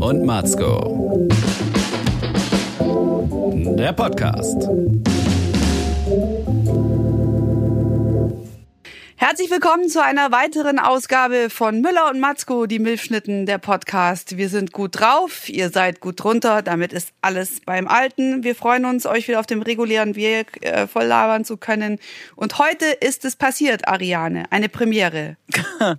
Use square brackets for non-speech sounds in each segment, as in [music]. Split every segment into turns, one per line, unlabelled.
und Matzko. Der Podcast.
Herzlich willkommen zu einer weiteren Ausgabe von Müller und Matzko, die Milchschnitten, der Podcast. Wir sind gut drauf, ihr seid gut drunter, damit ist alles beim Alten. Wir freuen uns, euch wieder auf dem regulären Weg äh, voll labern zu können. Und heute ist es passiert, Ariane, eine Premiere. [laughs]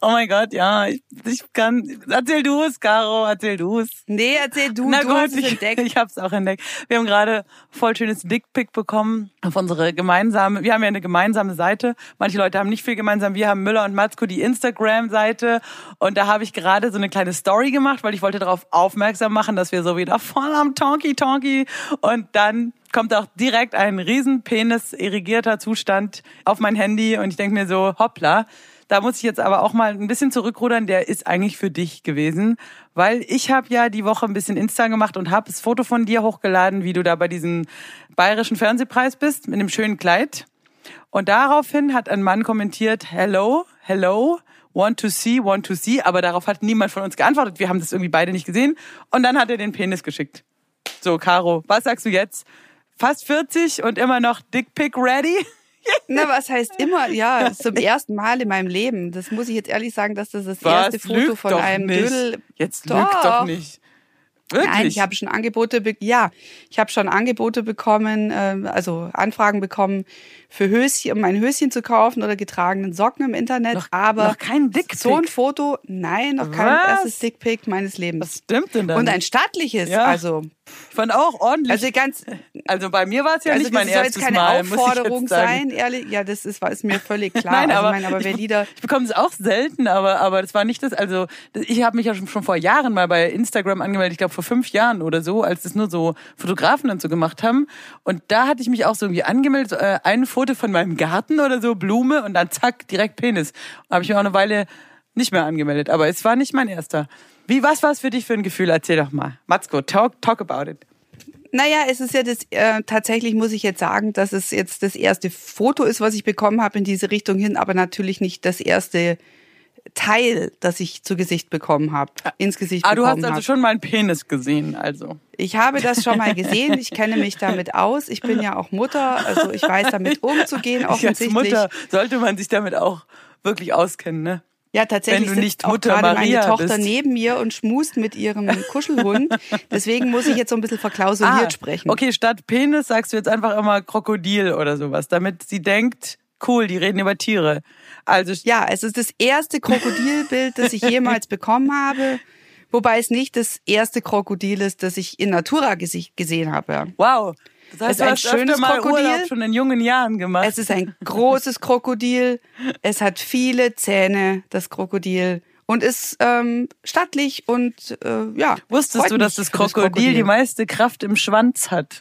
Oh mein Gott, ja, ich, ich kann. Erzähl du es, Caro, erzähl du es.
Nee, erzähl du,
Na
du
gut,
hast es
ich,
entdeckt.
ich hab's auch entdeckt. Wir haben gerade voll schönes Dickpick bekommen auf unsere gemeinsame. Wir haben ja eine gemeinsame Seite. Manche Leute haben nicht viel gemeinsam. Wir haben Müller und Matzko die Instagram-Seite und da habe ich gerade so eine kleine Story gemacht, weil ich wollte darauf aufmerksam machen, dass wir so wieder voll am Tonky Tonky und dann kommt auch direkt ein riesen Penis irrigierter Zustand auf mein Handy und ich denke mir so, hoppla. Da muss ich jetzt aber auch mal ein bisschen zurückrudern. Der ist eigentlich für dich gewesen, weil ich habe ja die Woche ein bisschen Insta gemacht und habe das Foto von dir hochgeladen, wie du da bei diesem bayerischen Fernsehpreis bist mit einem schönen Kleid. Und daraufhin hat ein Mann kommentiert, hello, hello, want to see, want to see. Aber darauf hat niemand von uns geantwortet. Wir haben das irgendwie beide nicht gesehen. Und dann hat er den Penis geschickt. So, Caro, was sagst du jetzt? Fast 40 und immer noch Dickpick ready? [laughs]
Na, was heißt immer? Ja, zum ersten Mal in meinem Leben. Das muss ich jetzt ehrlich sagen, dass das das
Was?
erste Foto
Lüg
von
doch
einem
nicht.
Dödel.
Jetzt lüg doch nicht. Wirklich?
Nein, ich habe schon Angebote, ja, ich habe schon Angebote bekommen, äh, also Anfragen bekommen für Höschen, um ein Höschen zu kaufen oder getragenen Socken im Internet.
Noch-
aber
noch kein Dickpick?
So ein Foto, nein, noch kein
Was?
erstes Dickpick meines Lebens.
Was stimmt denn da
Und ein stattliches,
Ja.
also
Ich fand auch ordentlich.
also ganz
Also bei mir war es ja
also
nicht mein
das soll
erstes
jetzt keine
Mal,
Aufforderung sein, ehrlich. Ja, das ist, ist mir völlig [laughs] klar.
Nein,
also,
aber,
ich meine, aber wer
ich,
Lieder
ich bekomme es auch selten, aber aber das war nicht das. Also ich habe mich ja schon, schon vor Jahren mal bei Instagram angemeldet. Ich glaube vor fünf Jahren oder so, als das nur so Fotografen und so gemacht haben. Und da hatte ich mich auch so irgendwie angemeldet, äh, ein Foto von meinem Garten oder so, Blume und dann zack direkt Penis. Habe ich mir auch eine Weile nicht mehr angemeldet, aber es war nicht mein erster. Wie was war es für dich für ein Gefühl? Erzähl doch mal, Matzko, talk talk about it.
Naja, es ist ja das, äh, tatsächlich muss ich jetzt sagen, dass es jetzt das erste Foto ist, was ich bekommen habe in diese Richtung hin, aber natürlich nicht das erste Teil, das ich zu Gesicht bekommen habe, ins Gesicht
Ah, du
bekommen
hast also
habe.
schon mal einen Penis gesehen, also.
Ich habe das schon mal gesehen, ich kenne mich damit aus, ich bin ja auch Mutter, also ich weiß damit [laughs] umzugehen
Als
offensichtlich.
Mutter sollte man sich damit auch wirklich auskennen, ne?
Ja, tatsächlich
Wenn du nicht Mutter
gerade
Maria
meine Tochter
bist.
neben mir und schmust mit ihrem [laughs] Kuschelhund. Deswegen muss ich jetzt so ein bisschen verklausuliert sprechen.
Ah, Okay, statt Penis sagst du jetzt einfach immer Krokodil oder sowas, damit sie denkt, cool, die reden über Tiere. Also
Ja, es ist das erste Krokodilbild, das ich jemals [laughs] bekommen habe. Wobei es nicht das erste Krokodil ist, das ich in Natura gesehen habe.
wow. Das heißt,
Es ist ein schönes Krokodil.
Urlaub schon in jungen Jahren gemacht.
Es ist ein großes Krokodil. Es hat viele Zähne, das Krokodil. Und ist ähm, stattlich und äh, ja.
Wusstest du, dass das
für
Krokodil, die meiste Kraft im Schwanz hat?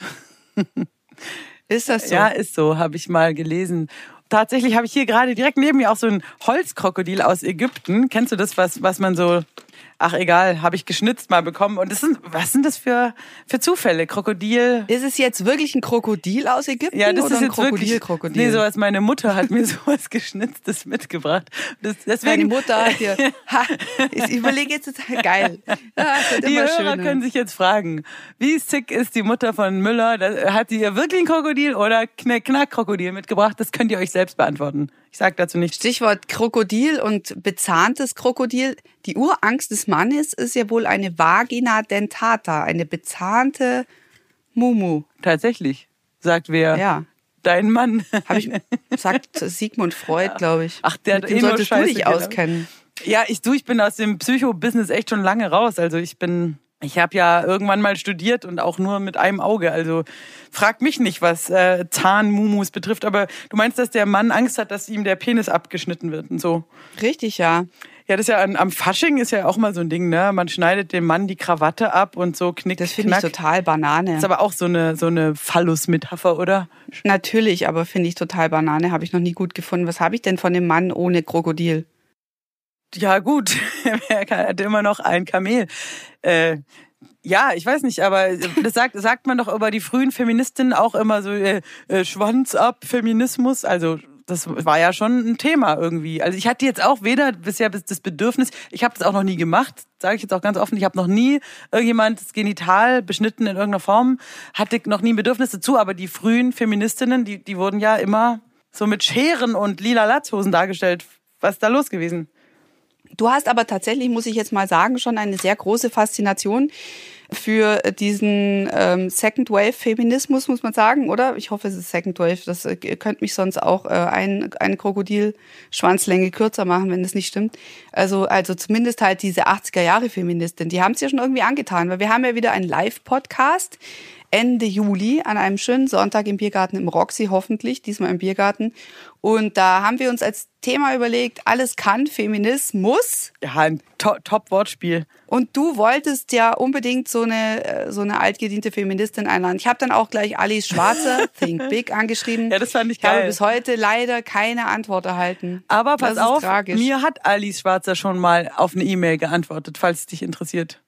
Ist das so?
Ja, ist so, habe ich mal gelesen. Tatsächlich habe ich hier gerade direkt neben mir auch so ein Holzkrokodil aus Ägypten. Kennst du das, was, was man so, ach egal, habe ich geschnitzt mal bekommen. Und das sind, was sind das für, für Zufälle? Krokodil.
Ist es jetzt wirklich ein Krokodil aus Ägypten
Ja, das
oder
ist
ein
jetzt wirklich.
Krokodil-Krokodil?
Nee, sowas. Meine Mutter hat mir [laughs] sowas Geschnitztes mitgebracht. Das, deswegen.
Mutter hat dir. [laughs] Ha, ich überlege jetzt, geil. Das wird
Die Hörer
schöner.
können sich jetzt fragen, wie sick ist die Mutter von Müller? Hat sie ihr wirklich ein Krokodil oder Knack Knackkrokodil mitgebracht? Das könnt ihr euch selbst beantworten. Ich sag dazu nichts.
Stichwort Krokodil und bezahntes Krokodil. Die Urangst des Mannes ist ja wohl eine Vagina dentata, eine bezahnte Mumu.
Tatsächlich, sagt wer.
Ja.
Dein Mann.
Habe ich sagt [laughs] Sigmund Freud, glaube ich.
Ach, der hat
Mit dem
eh nur
solltest du
Scheiße
dich
gedacht.
auskennen.
Ja, ich du, ich bin aus dem Psycho-Business echt schon lange raus. Also ich bin, ich habe ja irgendwann mal studiert und auch nur mit einem Auge. Also frag mich nicht, was äh, Zahnmumus betrifft. Aber du meinst, dass der Mann Angst hat, dass ihm der Penis abgeschnitten wird und so.
Richtig, ja.
Ja, das ist ja an, am Fasching ist ja auch mal so ein Ding, ne? Man schneidet dem Mann die Krawatte ab und so knickt.
Das finde ich total Banane.
ist aber auch so eine so eine Phallus-Metapher, oder?
Natürlich, aber finde ich total Banane. Habe ich noch nie gut gefunden. Was habe ich denn von dem Mann ohne Krokodil?
Ja, gut. [laughs] er hat immer noch ein Kamel. Äh, ja, ich weiß nicht, aber das sagt, sagt man doch über die frühen Feministinnen auch immer so äh, äh, Schwanz ab, Feminismus. Also das war ja schon ein Thema irgendwie. Also ich hatte jetzt auch weder bisher das Bedürfnis, ich habe das auch noch nie gemacht, sage ich jetzt auch ganz offen, ich habe noch nie irgendjemand das Genital beschnitten in irgendeiner Form, hatte noch nie ein Bedürfnis dazu, aber die frühen Feministinnen, die, die wurden ja immer so mit Scheren und lila Latzhosen dargestellt. Was ist da los gewesen?
Du hast aber tatsächlich, muss ich jetzt mal sagen, schon eine sehr große Faszination für diesen ähm, Second Wave Feminismus, muss man sagen, oder? Ich hoffe, es ist Second Wave. Das äh, könnte mich sonst auch äh, ein, eine Krokodilschwanzlänge kürzer machen, wenn das nicht stimmt. Also, also zumindest halt diese 80er Jahre Feministin, die haben es ja schon irgendwie angetan, weil wir haben ja wieder einen Live-Podcast Ende Juli an einem schönen Sonntag im Biergarten im Roxy, hoffentlich, diesmal im Biergarten. Und da haben wir uns als Thema überlegt, alles kann Feminismus.
Ja, ein to Top-Wortspiel.
Und du wolltest ja unbedingt so eine, äh, so eine altgediente Feministin einladen. Ich habe dann auch gleich Alice Schwarzer, [laughs] Think Big, angeschrieben.
Ja, das fand ich
Ich
geil.
habe bis heute leider keine Antwort erhalten.
Aber pass auf,
tragisch.
mir hat Alice Schwarzer schon mal auf eine E-Mail geantwortet, falls es dich interessiert.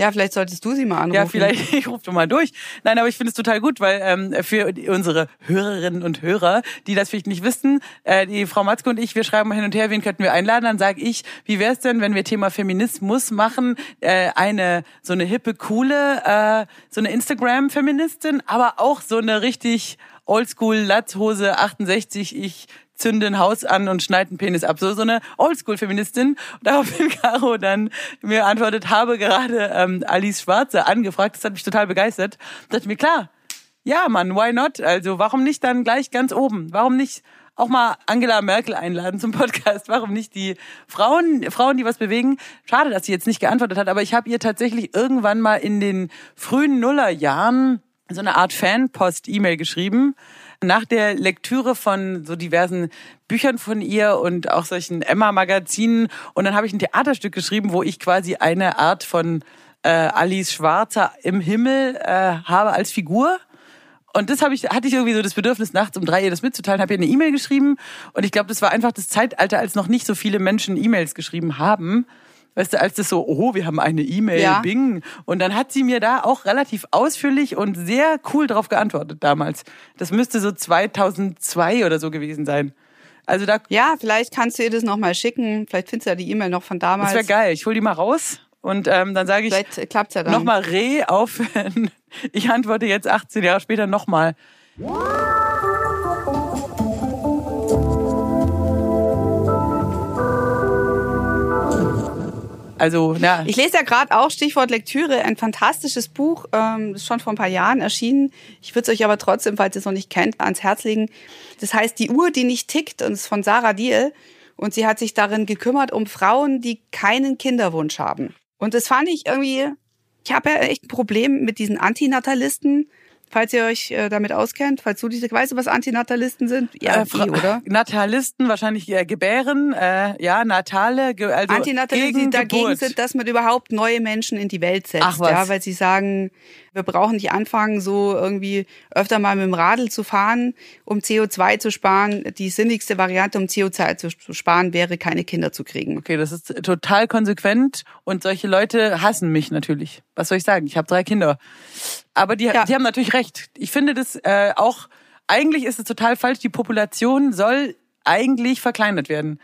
Ja, vielleicht solltest du sie mal anrufen.
Ja, vielleicht, [laughs] ich rufe mal durch. Nein, aber ich finde es total gut, weil ähm, für unsere Hörerinnen und Hörer, die das vielleicht nicht wissen, äh, die Frau Matzke und ich, wir schreiben mal hin und her, wen könnten wir einladen? Dann sage ich, wie wäre es denn, wenn wir Thema Feminismus machen, äh, eine so eine hippe, coole, äh, so eine Instagram-Feministin, aber auch so eine richtig Oldschool Latzhose 68, ich zünde ein Haus an und schneide einen Penis ab. So, so eine Oldschool-Feministin. Daraufhin [laughs] Caro dann mir antwortet, habe gerade ähm, Alice Schwarze angefragt. Das hat mich total begeistert. Da dachte mir, klar, ja, Mann, why not? Also warum nicht dann gleich ganz oben? Warum nicht auch mal Angela Merkel einladen zum Podcast? Warum nicht die Frauen, Frauen, die was bewegen? Schade, dass sie jetzt nicht geantwortet hat, aber ich habe ihr tatsächlich irgendwann mal in den frühen Nullerjahren so eine Art Fanpost-E-Mail geschrieben. Nach der Lektüre von so diversen Büchern von ihr und auch solchen Emma-Magazinen. Und dann habe ich ein Theaterstück geschrieben, wo ich quasi eine Art von äh, Alice Schwarzer im Himmel äh, habe als Figur. Und das habe ich, hatte ich irgendwie so das Bedürfnis, nachts um drei ihr das mitzuteilen, habe ihr eine E-Mail geschrieben. Und ich glaube, das war einfach das Zeitalter, als noch nicht so viele Menschen E-Mails geschrieben haben. Weißt du, als das so, oh, wir haben eine E-Mail,
Ja.
bing. Und dann hat sie mir da auch relativ ausführlich und sehr cool drauf geantwortet damals. Das müsste so 2002 oder so gewesen sein. Also da,
Ja, vielleicht kannst du ihr das nochmal schicken. Vielleicht findest du ja die E-Mail noch von damals.
das wäre geil. Ich hol die mal raus und ähm, dann sage ich
Vielleicht klappt's ja dann.
nochmal Reh auf. [laughs] Ich antworte jetzt 18 Jahre später nochmal. Also, ja.
Ich lese ja gerade auch Stichwort Lektüre, ein fantastisches Buch, ähm, ist schon vor ein paar Jahren erschienen. Ich würde es euch aber trotzdem, falls ihr es noch nicht kennt, ans Herz legen. Das heißt Die Uhr, die nicht tickt und ist von Sarah Diel. Und sie hat sich darin gekümmert um Frauen, die keinen Kinderwunsch haben. Und das fand ich irgendwie, ich habe ja echt ein Problem mit diesen Antinatalisten. Falls ihr euch äh, damit auskennt, falls du diese, weißt du, was Antinatalisten sind? Ja,
Äh,
die, oder? [laughs]
Natalisten, wahrscheinlich äh, Gebären, äh, ja, Natale, ge also
Antinatalisten, die dagegen
Geburt.
sind, dass man überhaupt neue Menschen in die Welt setzt.
Ach was.
Ja, weil sie sagen, wir brauchen nicht anfangen, so irgendwie öfter mal mit dem Radl zu fahren, um CO2 zu sparen. Die sinnigste Variante, um CO2 zu sparen, wäre, keine Kinder zu kriegen.
Okay, das ist total konsequent und solche Leute hassen mich natürlich. Was soll ich sagen? Ich habe drei Kinder. Aber die,
Ja.
die haben natürlich recht. Ich finde das äh, auch, eigentlich ist es total falsch. Die Population soll eigentlich verkleinert werden.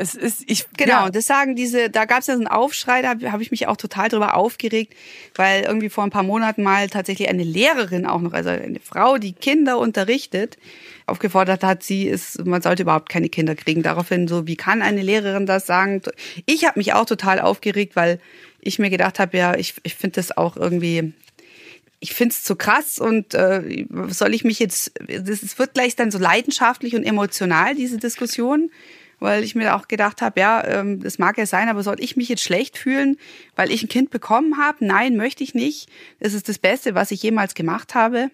Es ist, ich,
Genau,
ja,
das sagen diese, da gab es ja so einen Aufschrei, da habe ich mich auch total drüber aufgeregt, weil irgendwie vor ein paar Monaten mal tatsächlich eine Lehrerin auch noch, also eine Frau, die Kinder unterrichtet, aufgefordert hat, sie ist, man sollte überhaupt keine Kinder kriegen. Daraufhin so, wie kann eine Lehrerin das sagen? Ich habe mich auch total aufgeregt, weil ich mir gedacht habe, ja, ich, ich finde das auch irgendwie, ich finde es zu krass und äh, soll ich mich jetzt, es wird gleich dann so leidenschaftlich und emotional, diese Diskussion, weil ich mir auch gedacht habe, ja, ähm, das mag ja sein, aber soll ich mich jetzt schlecht fühlen, weil ich ein Kind bekommen habe? Nein, möchte ich nicht. Das ist das Beste, was ich jemals gemacht habe.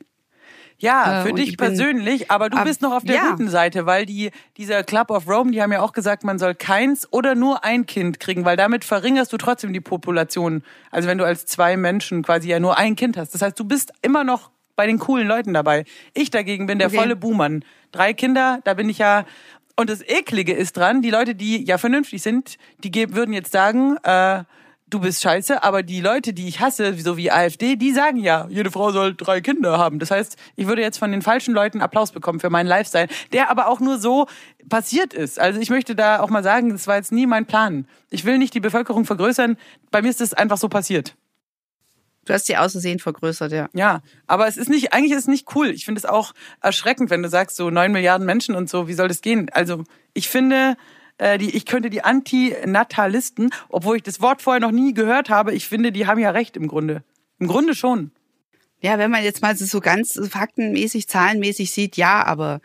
Ja,
Äh,
für
und
dich
ich bin-
persönlich, aber du
Ab-
bist noch auf der
ja.
guten Seite, weil die, dieser Club of Rome, die haben ja auch gesagt, man soll keins oder nur ein Kind kriegen, weil damit verringerst du trotzdem die Population. Also wenn du als zwei Menschen quasi ja nur ein Kind hast. Das heißt, du bist immer noch bei den coolen Leuten dabei. Ich dagegen bin der
Okay.
volle Buhmann. Drei Kinder, da bin ich ja. Und das Eklige ist dran, die Leute, die ja vernünftig sind, die würden jetzt sagen, äh, du bist scheiße, aber die Leute, die ich hasse, so wie AfD, die sagen ja, jede Frau soll drei Kinder haben. Das heißt, ich würde jetzt von den falschen Leuten Applaus bekommen für meinen Lifestyle, der aber auch nur so passiert ist. Also ich möchte da auch mal sagen, das war jetzt nie mein Plan. Ich will nicht die Bevölkerung vergrößern. Bei mir ist das einfach so passiert.
Du hast die auszusehen vergrößert, ja.
Ja, aber es ist nicht, eigentlich ist es nicht cool. Ich finde es auch erschreckend, wenn du sagst, so neun Milliarden Menschen und so, wie soll das gehen? Also ich finde, äh, die, ich könnte die Antinatalisten, obwohl ich das Wort vorher noch nie gehört habe, ich finde, die haben ja recht im Grunde. Im Grunde schon.
Ja, wenn man jetzt mal so ganz faktenmäßig, zahlenmäßig sieht, ja, aber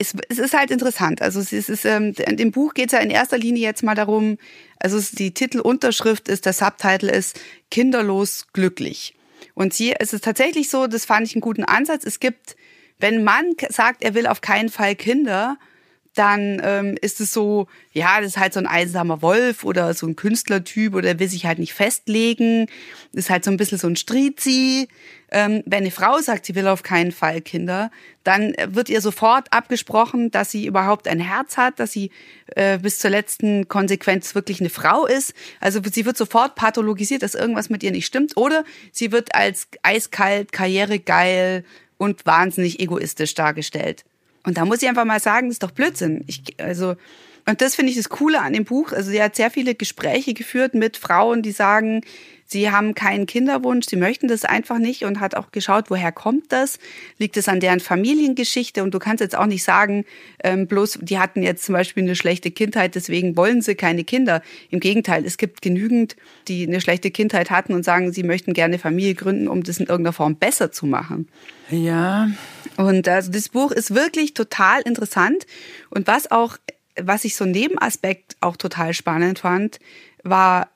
es, es ist halt interessant. Also es ist, ähm, in dem Buch geht es ja in erster Linie jetzt mal darum, also die Titelunterschrift ist, der Subtitle ist Kinderlos glücklich. Und es ist tatsächlich so, das fand ich einen guten Ansatz. Es gibt, wenn man sagt, er will auf keinen Fall Kinder, dann ähm, ist es so, ja, das ist halt so ein einsamer Wolf oder so ein Künstlertyp oder will sich halt nicht festlegen. ist halt so ein bisschen so ein Strizi. Ähm, wenn eine Frau sagt, sie will auf keinen Fall Kinder, dann wird ihr sofort abgesprochen, dass sie überhaupt ein Herz hat, dass sie äh, bis zur letzten Konsequenz wirklich eine Frau ist. Also sie wird sofort pathologisiert, dass irgendwas mit ihr nicht stimmt. Oder sie wird als eiskalt, karrieregeil und wahnsinnig egoistisch dargestellt. Und da muss ich einfach mal sagen, das ist doch Blödsinn. Ich, also, und das finde ich das Coole an dem Buch. Also sie hat sehr viele Gespräche geführt mit Frauen, die sagen, sie haben keinen Kinderwunsch, sie möchten das einfach nicht und hat auch geschaut, woher kommt das? Liegt es an deren Familiengeschichte? Und du kannst jetzt auch nicht sagen, ähm, bloß die hatten jetzt zum Beispiel eine schlechte Kindheit, deswegen wollen sie keine Kinder. Im Gegenteil, es gibt genügend, die eine schlechte Kindheit hatten und sagen, sie möchten gerne Familie gründen, um das in irgendeiner Form besser zu machen.
Ja.
Und also das Buch ist wirklich total interessant. Und was auch, was ich so Nebenaspekt auch total spannend fand, war,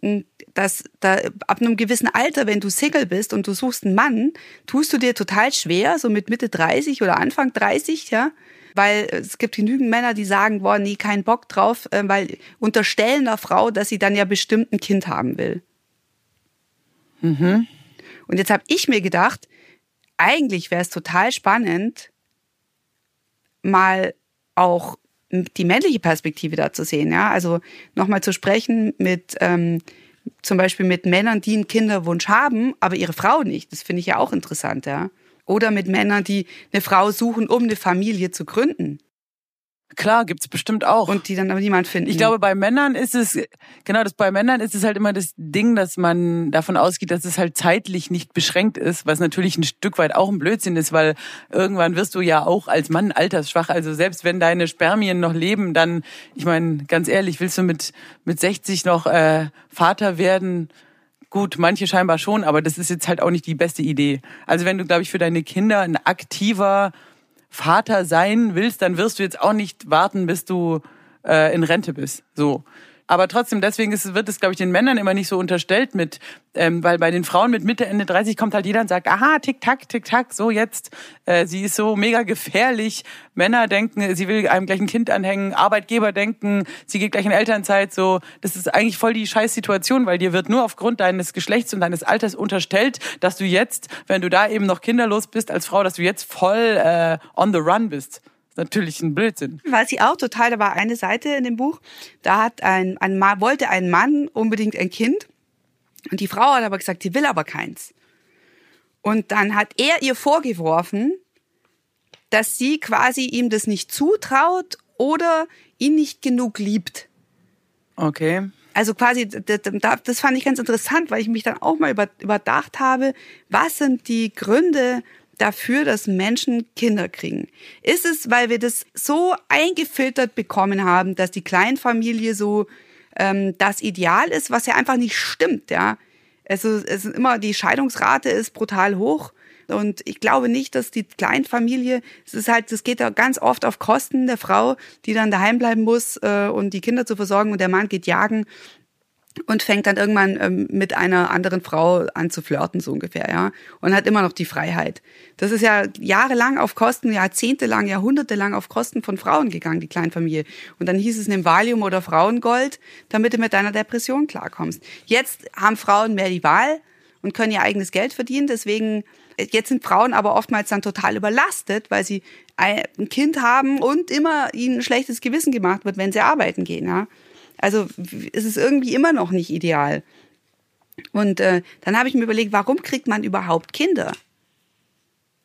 hm, dass da ab einem gewissen Alter, wenn du Single bist und du suchst einen Mann, tust du dir total schwer, so mit Mitte 30 oder Anfang 30, ja, weil es gibt genügend Männer, die sagen, boah, nee, keinen Bock drauf, äh, weil unterstellen einer Frau, dass sie dann ja bestimmt ein Kind haben will.
Mhm.
Und jetzt habe ich mir gedacht, eigentlich wäre es total spannend, mal auch die männliche Perspektive da zu sehen. Ja? Also nochmal zu sprechen mit ähm, zum Beispiel mit Männern, die einen Kinderwunsch haben, aber ihre Frau nicht. Das finde ich ja auch interessant. Ja? Oder mit Männern, die eine Frau suchen, um eine Familie zu gründen.
Klar, gibt's bestimmt auch.
Und die dann aber niemand finden.
Ich glaube, bei Männern ist es, genau, das bei Männern ist es halt immer das Ding, dass man davon ausgeht, dass es halt zeitlich nicht beschränkt ist, was natürlich ein Stück weit auch ein Blödsinn ist, weil irgendwann wirst du ja auch als Mann altersschwach. Also selbst wenn deine Spermien noch leben, dann, ich meine, ganz ehrlich, willst du mit, mit 60 noch äh, Vater werden? Gut, manche scheinbar schon, aber das ist jetzt halt auch nicht die beste Idee. Also wenn du, glaube ich, für deine Kinder ein aktiver Vater sein willst, dann wirst du jetzt auch nicht warten, bis du äh, in Rente bist. So. Aber trotzdem, deswegen ist, wird es, glaube ich, den Männern immer nicht so unterstellt mit, ähm, weil bei den Frauen mit Mitte, Ende 30 kommt halt jeder und sagt, aha, tick, tack, tick, tack, so jetzt, äh, sie ist so mega gefährlich. Männer denken, sie will einem gleich ein Kind anhängen, Arbeitgeber denken, sie geht gleich in Elternzeit, so. Das ist eigentlich voll die Scheißsituation, weil dir wird nur aufgrund deines Geschlechts und deines Alters unterstellt, dass du jetzt, wenn du da eben noch kinderlos bist als Frau, dass du jetzt voll äh, on the run bist natürlich ein Blödsinn.
Weiß ich auch total, da war eine Seite in dem Buch, da hat ein, ein Mann, wollte ein Mann unbedingt ein Kind und die Frau hat aber gesagt, sie will aber keins. Und dann hat er ihr vorgeworfen, dass sie quasi ihm das nicht zutraut oder ihn nicht genug liebt.
Okay.
Also quasi, das fand ich ganz interessant, weil ich mich dann auch mal überdacht habe, was sind die Gründe, dafür, dass Menschen Kinder kriegen? Ist es, weil wir das so eingefiltert bekommen haben, dass die Kleinfamilie so ähm, das Ideal ist, was ja einfach nicht stimmt, ja? Also es ist immer die Scheidungsrate ist brutal hoch. Und ich glaube nicht, dass die Kleinfamilie, es ist halt, das geht ja ganz oft auf Kosten der Frau, die dann daheim bleiben muss äh, und die Kinder zu versorgen und der Mann geht jagen und fängt dann irgendwann ähm, mit einer anderen Frau an zu flirten, so ungefähr, ja. Und hat immer noch die Freiheit. Das ist ja jahrelang auf Kosten, jahrzehntelang, jahrhundertelang auf Kosten von Frauen gegangen, die Kleinfamilie. Und dann hieß es, nimm Valium oder Frauengold, damit du mit deiner Depression klarkommst. Jetzt haben Frauen mehr die Wahl und können ihr eigenes Geld verdienen. Deswegen, jetzt sind Frauen aber oftmals dann total überlastet, weil sie ein Kind haben und immer ihnen ein schlechtes Gewissen gemacht wird, wenn sie arbeiten gehen, ja. Also es ist irgendwie immer noch nicht ideal. Und äh, dann habe ich mir überlegt, warum kriegt man überhaupt Kinder?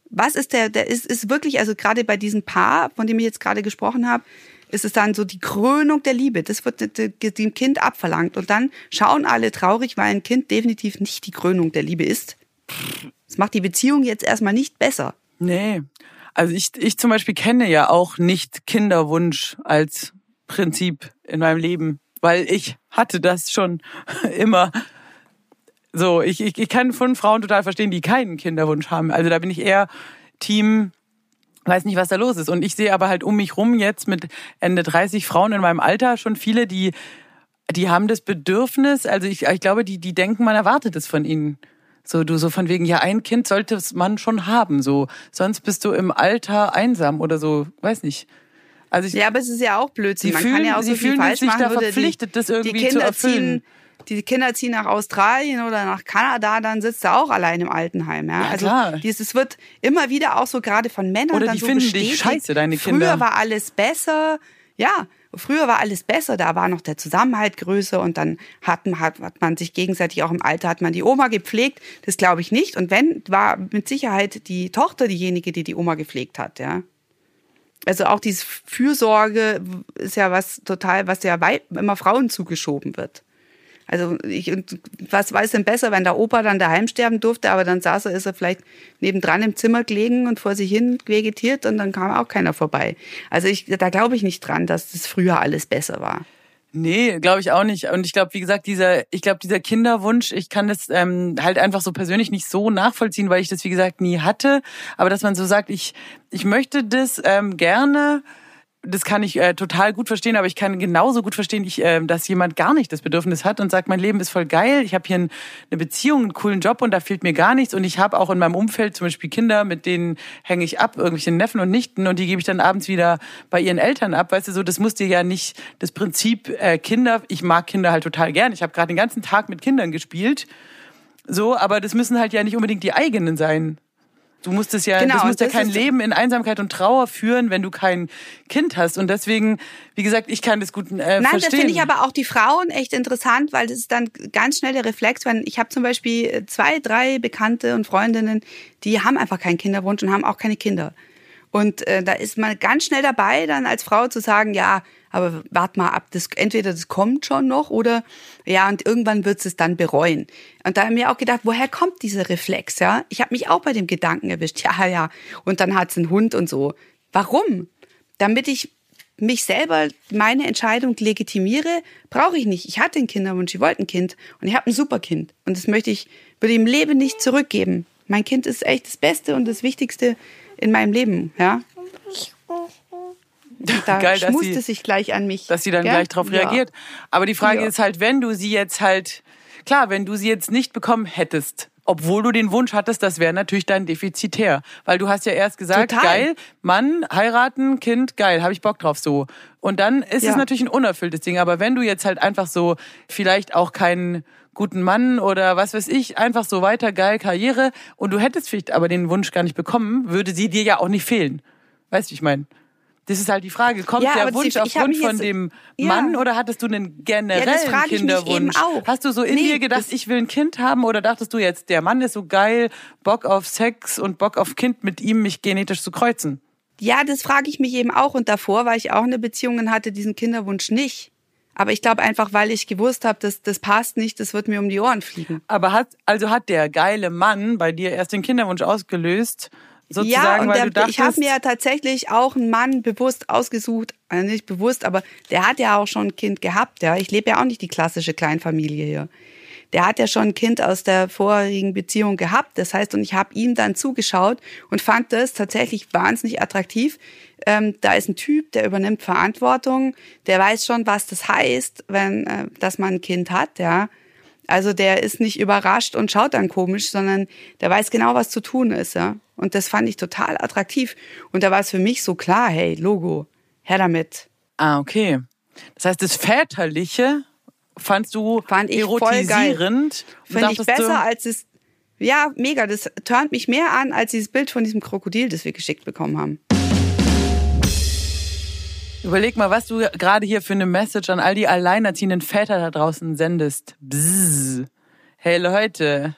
Was ist der, der ist, ist wirklich, also gerade bei diesem Paar, von dem ich jetzt gerade gesprochen habe, ist es dann so die Krönung der Liebe. Das wird dem Kind abverlangt. Und dann schauen alle traurig, weil ein Kind definitiv nicht die Krönung der Liebe ist. Das macht die Beziehung jetzt erstmal nicht besser.
Nee. Also ich, ich zum Beispiel kenne ja auch nicht Kinderwunsch als Prinzip in meinem Leben, weil ich hatte das schon [laughs] immer. So, ich, ich, ich kann von Frauen total verstehen, die keinen Kinderwunsch haben. Also da bin ich eher Team, weiß nicht, was da los ist. Und ich sehe aber halt um mich rum jetzt mit Ende 30 Frauen in meinem Alter schon viele, die, die haben das Bedürfnis, also ich, ich glaube, die, die denken, man erwartet es von ihnen. So, du so von wegen, ja, ein Kind sollte man schon haben, so. Sonst bist du im Alter einsam oder so, weiß nicht.
Also ich, ja, aber es ist ja auch Blödsinn.
Man fühlen, kann ja auch so viel falsch machen, da verpflichtet, die, das irgendwie die Kinder zu erfüllen.
Ziehen, die Kinder ziehen nach Australien oder nach Kanada, dann sitzt er auch allein im Altenheim. Ja,
ja
also
klar.
dieses wird immer wieder auch so gerade von Männern
oder
dann
die
so
finden
bestätigt.
dich scheiße, deine Kinder.
Früher war alles besser. Ja, Früher war alles besser, da war noch der Zusammenhalt größer und dann hat, hat, hat man sich gegenseitig auch im Alter hat man die Oma gepflegt. Das glaube ich nicht. Und wenn, war mit Sicherheit die Tochter diejenige, die die Oma gepflegt hat, ja. Also auch diese Fürsorge ist ja was total, was ja immer Frauen zugeschoben wird. Also ich, was weiß denn besser, wenn der Opa dann daheim sterben durfte, aber dann saß er, ist er vielleicht nebendran im Zimmer gelegen und vor sich hin vegetiert und dann kam auch keiner vorbei. Also ich, da glaube ich nicht dran, dass das früher alles besser war.
Nee, glaube ich auch nicht. Und ich glaube, wie gesagt, dieser, ich glaube, dieser Kinderwunsch, ich kann das ähm, halt einfach so persönlich nicht so nachvollziehen, weil ich das, wie gesagt, nie hatte. Aber dass man so sagt, ich, ich möchte das ähm, gerne das kann ich äh, total gut verstehen, aber ich kann genauso gut verstehen, ich, äh, dass jemand gar nicht das Bedürfnis hat und sagt, mein Leben ist voll geil, ich habe hier ein, eine Beziehung, einen coolen Job und da fehlt mir gar nichts und ich habe auch in meinem Umfeld zum Beispiel Kinder, mit denen hänge ich ab, irgendwelche Neffen und Nichten und die gebe ich dann abends wieder bei ihren Eltern ab, weißt du, so das muss dir ja nicht das Prinzip äh, Kinder, ich mag Kinder halt total gern, ich habe gerade den ganzen Tag mit Kindern gespielt, so, aber das müssen halt ja nicht unbedingt die eigenen sein. Du musst es ja, genau, das musst ja kein Leben in Einsamkeit und Trauer führen, wenn du kein Kind hast. Und deswegen, wie gesagt, ich kann das gut äh,
Nein,
verstehen.
das finde ich aber auch die Frauen echt interessant, weil das ist dann ganz schnell der Reflex, wenn ich habe zum Beispiel zwei, drei Bekannte und Freundinnen, die haben einfach keinen Kinderwunsch und haben auch keine Kinder. Und äh, da ist man ganz schnell dabei, dann als Frau zu sagen, ja, aber wart mal ab, das, entweder das kommt schon noch oder ja, und irgendwann wird es dann bereuen. Und da habe ich mir auch gedacht, woher kommt dieser Reflex, ja? Ich habe mich auch bei dem Gedanken erwischt, [laughs] ja, ja, und dann hat's einen Hund und so. Warum? Damit ich mich selber meine Entscheidung legitimiere, brauche ich nicht. Ich hatte einen Kinderwunsch, ich wollte ein Kind und ich habe ein super Kind. Und das möchte ich, würde im Leben nicht zurückgeben. Mein Kind ist echt das Beste und das Wichtigste in meinem Leben, ja. [laughs] Da
Geil, dass
schmuste
sie,
sich gleich an mich.
Dass sie dann
gell?
gleich drauf
Ja.
reagiert. Aber die Frage
Ja.
ist halt, wenn du sie jetzt halt, klar, wenn du sie jetzt nicht bekommen hättest, obwohl du den Wunsch hattest, das wäre natürlich dann defizitär. Weil du hast ja erst gesagt,
Total.
geil, Mann, heiraten, Kind, geil, habe ich Bock drauf so. Und dann ist
Ja.
es natürlich ein unerfülltes Ding. Aber wenn du jetzt halt einfach so vielleicht auch keinen guten Mann oder was weiß ich, einfach so weiter geil Karriere und du hättest vielleicht aber den Wunsch gar nicht bekommen, würde sie dir ja auch nicht fehlen. Weißt du, wie ich meine? Das ist halt die Frage, kommt
Ja,
der Wunsch
sie-
aufgrund von
jetzt-
dem
Ja.
Mann oder hattest du einen generellen
Ja, das frage ich mich
Kinderwunsch?
eben auch.
Hast du so in
Nee,
dir gedacht, ich will ein Kind haben oder dachtest du jetzt, der Mann ist so geil, Bock auf Sex und Bock auf Kind mit ihm, mich genetisch zu kreuzen?
Ja, das frage ich mich eben auch. Und davor, weil ich auch eine Beziehung und hatte, diesen Kinderwunsch nicht. Aber ich glaube einfach, weil ich gewusst habe, das, das passt nicht, das wird mir um die Ohren fliegen.
Aber hat, also hat der geile Mann bei dir erst den Kinderwunsch ausgelöst, sozusagen,
ja, und
weil
der,
du dachtest,
ich habe mir ja tatsächlich auch einen Mann bewusst ausgesucht, also nicht bewusst, aber der hat ja auch schon ein Kind gehabt. Ja, ich lebe ja auch nicht die klassische Kleinfamilie hier. Der hat ja schon ein Kind aus der vorherigen Beziehung gehabt. Das heißt, und ich habe ihm dann zugeschaut und fand das tatsächlich wahnsinnig attraktiv. Ähm, da ist ein Typ, der übernimmt Verantwortung, der weiß schon, was das heißt, wenn, äh, dass man ein Kind hat, ja. Also der ist nicht überrascht und schaut dann komisch, sondern der weiß genau, was zu tun ist, ja. Und das fand ich total attraktiv. Und da war es für mich so klar, hey, Logo, her damit.
Ah, okay. Das heißt, das Väterliche fandst du
Fand ich
erotisierend?
Finde ich besser als es, ja, mega, das turnt mich mehr an, als dieses Bild von diesem Krokodil, das wir geschickt bekommen haben.
Überleg mal, was du gerade hier für eine Message an all die alleinerziehenden Väter da draußen sendest. Bzzz. Hey Leute.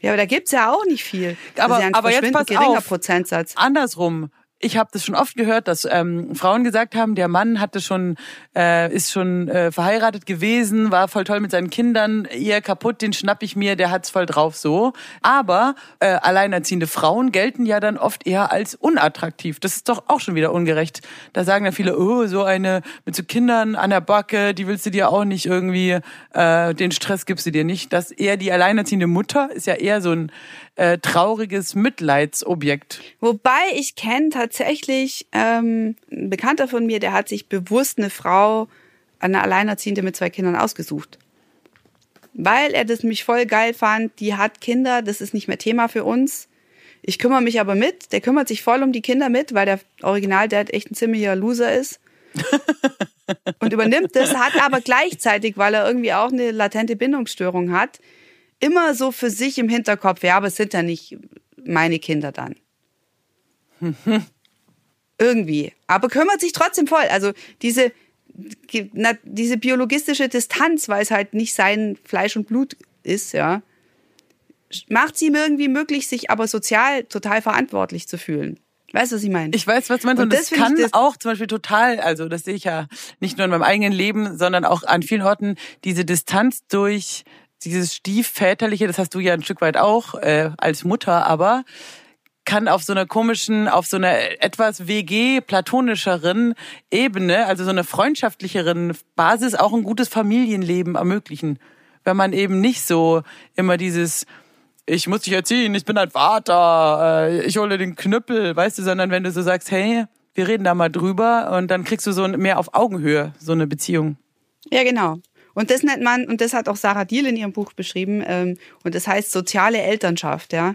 Ja, aber da gibt's ja auch nicht viel.
Aber,
ja
aber jetzt pass
geringer
auf.
Prozentsatz.
Andersrum ich habe das schon oft gehört, dass ähm, Frauen gesagt haben, der Mann hatte schon, äh, ist schon äh, verheiratet gewesen, war voll toll mit seinen Kindern, ihr kaputt, den schnapp ich mir, der hat's voll drauf so. Aber äh, alleinerziehende Frauen gelten ja dann oft eher als unattraktiv. Das ist doch auch schon wieder ungerecht. Da sagen dann viele, oh, so eine mit so Kindern an der Backe, die willst du dir auch nicht irgendwie, äh, den Stress gibst du dir nicht. Das eher die alleinerziehende Mutter ist ja eher so ein äh, trauriges Mitleidsobjekt.
Wobei ich kenne tatsächlich ähm, ein Bekannter von mir, der hat sich bewusst eine Frau, eine Alleinerziehende mit zwei Kindern ausgesucht. Weil er das mich voll geil fand, die hat Kinder, das ist nicht mehr Thema für uns. Ich kümmere mich aber mit, der kümmert sich voll um die Kinder mit, weil der Original-Dad echt ein ziemlicher Loser ist. [laughs] und übernimmt das, hat aber gleichzeitig, weil er irgendwie auch eine latente Bindungsstörung hat, immer so für sich im Hinterkopf, ja, aber es sind ja nicht meine Kinder dann. [laughs] Irgendwie. Aber kümmert sich trotzdem voll. Also diese, diese biologistische Distanz, weil es halt nicht sein Fleisch und Blut ist, ja, macht es ihm irgendwie möglich, sich aber sozial total verantwortlich zu fühlen. Weißt du, was ich meine?
Ich weiß, was du meinst. Und, und das, das kann das auch zum Beispiel total, also das sehe ich ja nicht nur in meinem eigenen Leben, sondern auch an vielen Orten, diese Distanz durch dieses stiefväterliche, das hast du ja ein Stück weit auch äh, als Mutter, aber kann auf so einer komischen, auf so einer etwas WG platonischeren Ebene, also so einer freundschaftlicheren Basis auch ein gutes Familienleben ermöglichen, wenn man eben nicht so immer dieses ich muss dich erziehen, ich bin dein Vater, äh, ich hole den Knüppel, weißt du, sondern wenn du so sagst, hey, wir reden da mal drüber und dann kriegst du so mehr auf Augenhöhe so eine Beziehung.
Ja, genau. Und das nennt man, und das hat auch Sarah Diel in ihrem Buch beschrieben, ähm, und das heißt soziale Elternschaft, ja.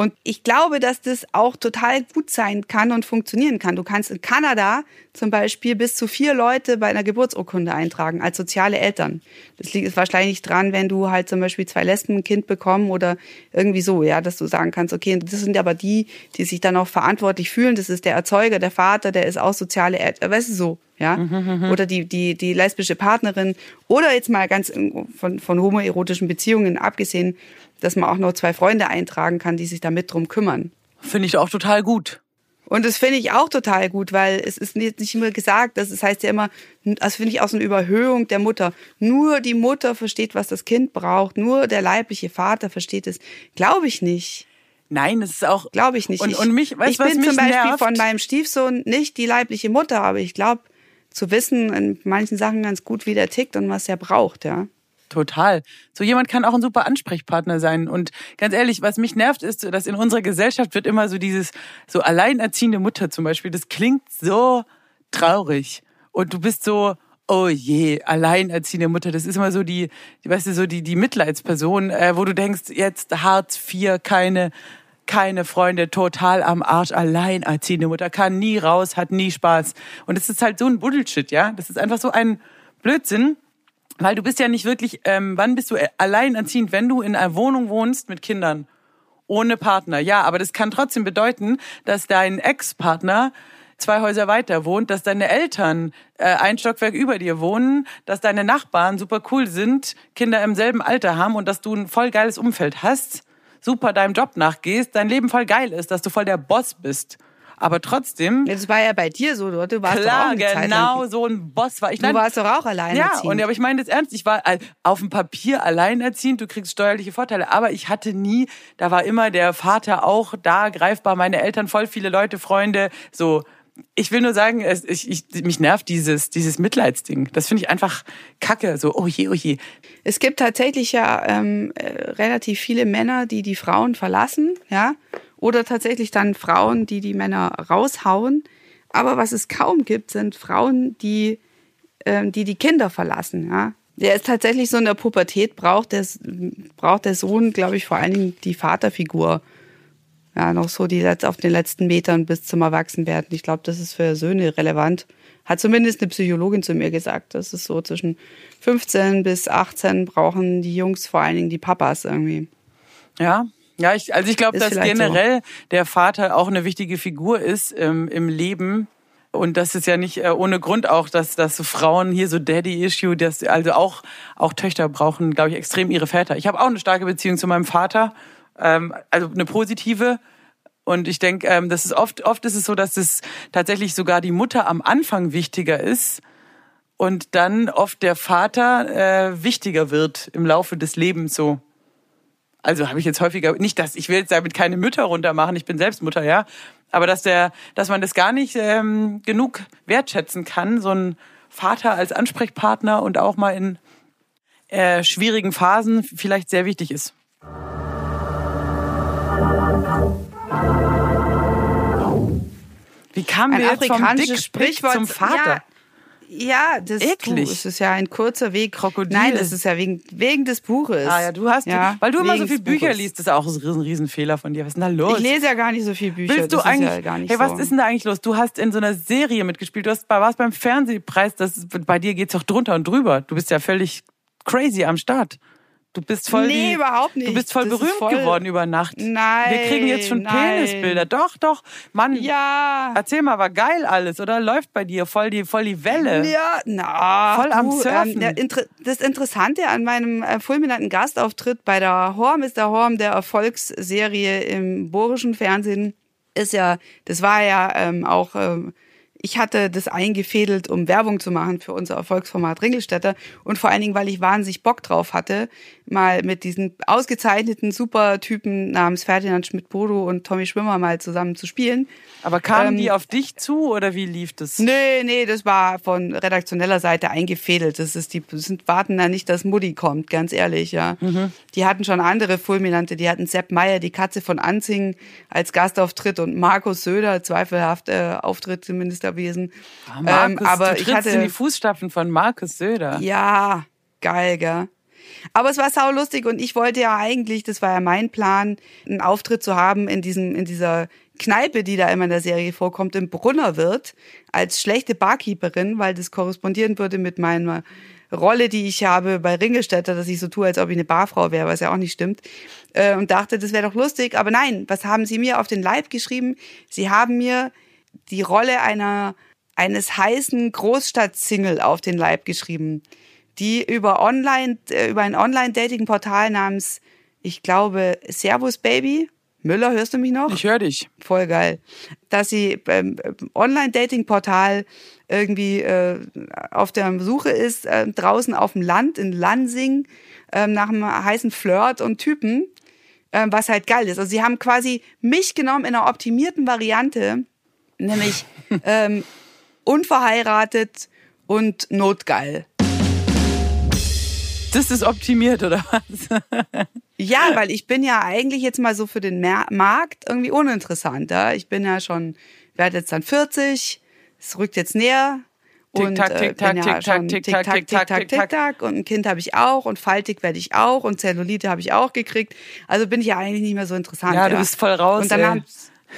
Und ich glaube, dass das auch total gut sein kann und funktionieren kann. Du kannst in Kanada zum Beispiel bis zu vier Leute bei einer Geburtsurkunde eintragen als soziale Eltern. Das liegt wahrscheinlich dran, wenn du halt zum Beispiel zwei Lesben ein Kind bekommen oder irgendwie so, ja, dass du sagen kannst, okay, das sind aber die, die sich dann auch verantwortlich fühlen. Das ist der Erzeuger, der Vater, der ist auch soziale Eltern, weißt du so, ja, mhm, mhm, oder die die die lesbische Partnerin oder jetzt mal ganz von von homoerotischen Beziehungen abgesehen dass man auch noch zwei Freunde eintragen kann, die sich damit drum kümmern.
Finde ich auch total gut.
Und das finde ich auch total gut, weil es ist nicht immer gesagt, das heißt ja immer, das finde ich auch so eine Überhöhung der Mutter. Nur die Mutter versteht, was das Kind braucht, nur der leibliche Vater versteht es. Glaube ich nicht.
Nein, das ist auch.
Glaube ich nicht.
Und, und mich, weißt,
ich bin
was
zum Beispiel
nervt?
von meinem Stiefsohn nicht die leibliche Mutter, aber ich glaube, zu wissen in manchen Sachen ganz gut, wie der tickt und was er braucht, ja.
Total. So jemand kann auch ein super Ansprechpartner sein. Und ganz ehrlich, was mich nervt, ist, dass in unserer Gesellschaft wird immer so dieses, so alleinerziehende Mutter zum Beispiel, das klingt so traurig. Und du bist so, oh je, alleinerziehende Mutter, das ist immer so die, weißt du, so die, die Mitleidsperson, äh, wo du denkst, jetzt Hartz IV, keine, keine Freunde, total am Arsch, alleinerziehende Mutter, kann nie raus, hat nie Spaß. Und es ist halt so ein Bullshit, ja. Das ist einfach so ein Blödsinn. Weil du bist ja nicht wirklich, ähm, wann bist du alleinerziehend, wenn du in einer Wohnung wohnst mit Kindern, ohne Partner? Ja, aber das kann trotzdem bedeuten, dass dein Ex-Partner zwei Häuser weiter wohnt, dass deine Eltern äh, ein Stockwerk über dir wohnen, dass deine Nachbarn super cool sind, Kinder im selben Alter haben und dass du ein voll geiles Umfeld hast, super deinem Job nachgehst, dein Leben voll geil ist, dass du voll der Boss bist. Aber trotzdem.
Das war ja bei dir so, du warst
klar,
doch auch eine
genau
Zeit lang.
so ein Boss war ich.
Du warst doch auch alleinerziehend.
Ja, und aber ich meine das ernst. Ich war auf dem Papier alleinerziehend. Du kriegst steuerliche Vorteile, aber ich hatte nie. Da war immer der Vater auch da greifbar. Meine Eltern voll viele Leute, Freunde. So, ich will nur sagen, es, ich, ich, mich nervt dieses, dieses Mitleidsding. Das finde ich einfach kacke. So, oh je, oh je.
Es gibt tatsächlich ja ähm, äh, relativ viele Männer, die die Frauen verlassen, ja, oder tatsächlich dann Frauen, die die Männer raushauen. Aber was es kaum gibt, sind Frauen, die ähm, die, die Kinder verlassen. Ja? Der ist tatsächlich so in der Pubertät, braucht der, braucht der Sohn, glaube ich, vor allen Dingen die Vaterfigur. Ja, noch so die auf den letzten Metern bis zum Erwachsenwerden. Ich glaube, das ist für Söhne relevant. Hat zumindest eine Psychologin zu mir gesagt. Das ist so zwischen 15 bis 18 brauchen die Jungs vor allen Dingen die Papas irgendwie.
Ja, ja, ich, also ich glaube, dass generell der Vater auch eine wichtige Figur ist ähm, im Leben. Und das ist ja nicht äh, ohne Grund auch, dass, dass so Frauen hier so Daddy-Issue, dass also auch, auch Töchter brauchen, glaube ich, extrem ihre Väter. Ich habe auch eine starke Beziehung zu meinem Vater, ähm, also eine positive. Und ich denke, ähm, das ist oft, oft ist es so, dass es tatsächlich sogar die Mutter am Anfang wichtiger ist und dann oft der Vater äh, wichtiger wird im Laufe des Lebens so. Also habe ich jetzt häufiger nicht, dass ich will jetzt damit keine Mütter runtermachen. Ich bin selbst Mutter, ja. Aber dass der, dass man das gar nicht ähm, genug wertschätzen kann, so ein Vater als Ansprechpartner und auch mal in äh, schwierigen Phasen vielleicht sehr wichtig ist. Wie kamen wir jetzt vom Dick zum Vater?
Ja. Ja, das
Eklig.
Du, es ist ja ein kurzer Weg.
Krokodil.
Nein, das ist ja wegen, wegen des Buches.
Ah ja, du hast,
Ja,
weil du immer so viele Bücher
Buches.
liest, das ist auch ein riesen, riesen Fehler von dir. Was ist denn da los?
Ich lese ja gar nicht so viele Bücher.
Willst du
das
eigentlich,
ja gar nicht
hey, was
so.
ist denn da eigentlich los? Du hast in so einer Serie mitgespielt, du hast, warst beim Fernsehpreis, das, bei dir geht's doch drunter und drüber. Du bist ja völlig crazy am Start. Du bist voll
Nee,
die,
überhaupt nicht.
Du bist voll
Das
berühmt
voll-
geworden über Nacht.
Nein,
Wir kriegen jetzt schon
nein.
Penisbilder. Doch, doch. Mann,
Ja.
erzähl mal, war geil alles, oder? Läuft bei dir voll die, voll die Welle.
Ja, na,
Voll am
du,
Surfen.
Ähm, der das Interessante an meinem äh, fulminanten Gastauftritt bei der Horm ist der Horm der Erfolgsserie im bohrischen Fernsehen ist ja, das war ja ähm, auch, ähm, ich hatte das eingefädelt, um Werbung zu machen für unser Erfolgsformat Ringelstädter und vor allen Dingen, weil ich wahnsinnig Bock drauf hatte, mal mit diesen ausgezeichneten Supertypen namens Ferdinand Schmidt-Bodo und Tommy Schwimmer mal zusammen zu spielen.
Aber kamen
Ähm,
die auf dich zu oder wie lief das?
Nee, nee, das war von redaktioneller Seite eingefädelt. Das ist die sind, warten da nicht, dass Mutti kommt, ganz ehrlich, ja. Die hatten schon andere Fulminante, die hatten Sepp Meyer, die Katze von Anzing als Gastauftritt und Markus Söder, zweifelhaft äh, Auftritt zumindest gewesen.
Ah, Markus,
ähm, aber
du
ich hatte
in die Fußstapfen von Markus Söder.
ja, geil, gell? Aber es war saulustig und ich wollte ja eigentlich, das war ja mein Plan, einen Auftritt zu haben in diesem, in dieser Kneipe, die da immer in der Serie vorkommt, im Brunnerwirt, als schlechte Barkeeperin, weil das korrespondieren würde mit meiner Rolle, die ich habe bei Ringelstädter, dass ich so tue, als ob ich eine Barfrau wäre, was ja auch nicht stimmt. Äh, Und dachte, das wäre doch lustig. Aber nein, was haben sie mir auf den Leib geschrieben? Sie haben mir die Rolle einer, eines heißen Großstadt-Single auf den Leib geschrieben, die über online, äh, über ein Online-Dating-Portal namens, ich glaube, Servus Baby. Müller, hörst du mich noch?
Ich höre dich.
Voll geil. Dass sie beim äh, Online-Dating-Portal irgendwie äh, auf der Suche ist, äh, draußen auf dem Land in Lansing, äh, nach einem heißen Flirt und Typen, äh, was halt geil ist. Also sie haben quasi mich genommen in einer optimierten Variante, nämlich [laughs] ähm, unverheiratet und notgeil.
Das ist optimiert, oder was?
Ja, weil ich bin ja eigentlich jetzt mal so für den Markt irgendwie uninteressant. Ja? Ich bin ja schon, werde jetzt dann 40, es rückt jetzt näher. Und äh,
Tick-Tack,
bin ja
Tick-Tack,
schon
Tick-Tack,
Tick-Tack,
Tick-Tack,
Tick-Tack,
Tick-Tack.
Tick-Tack. Und ein Kind habe ich auch und faltig werde ich auch und Zellulite habe ich auch gekriegt. Also bin ich ja eigentlich nicht mehr so interessant.
Ja, du bist voll raus,
Und dann haben,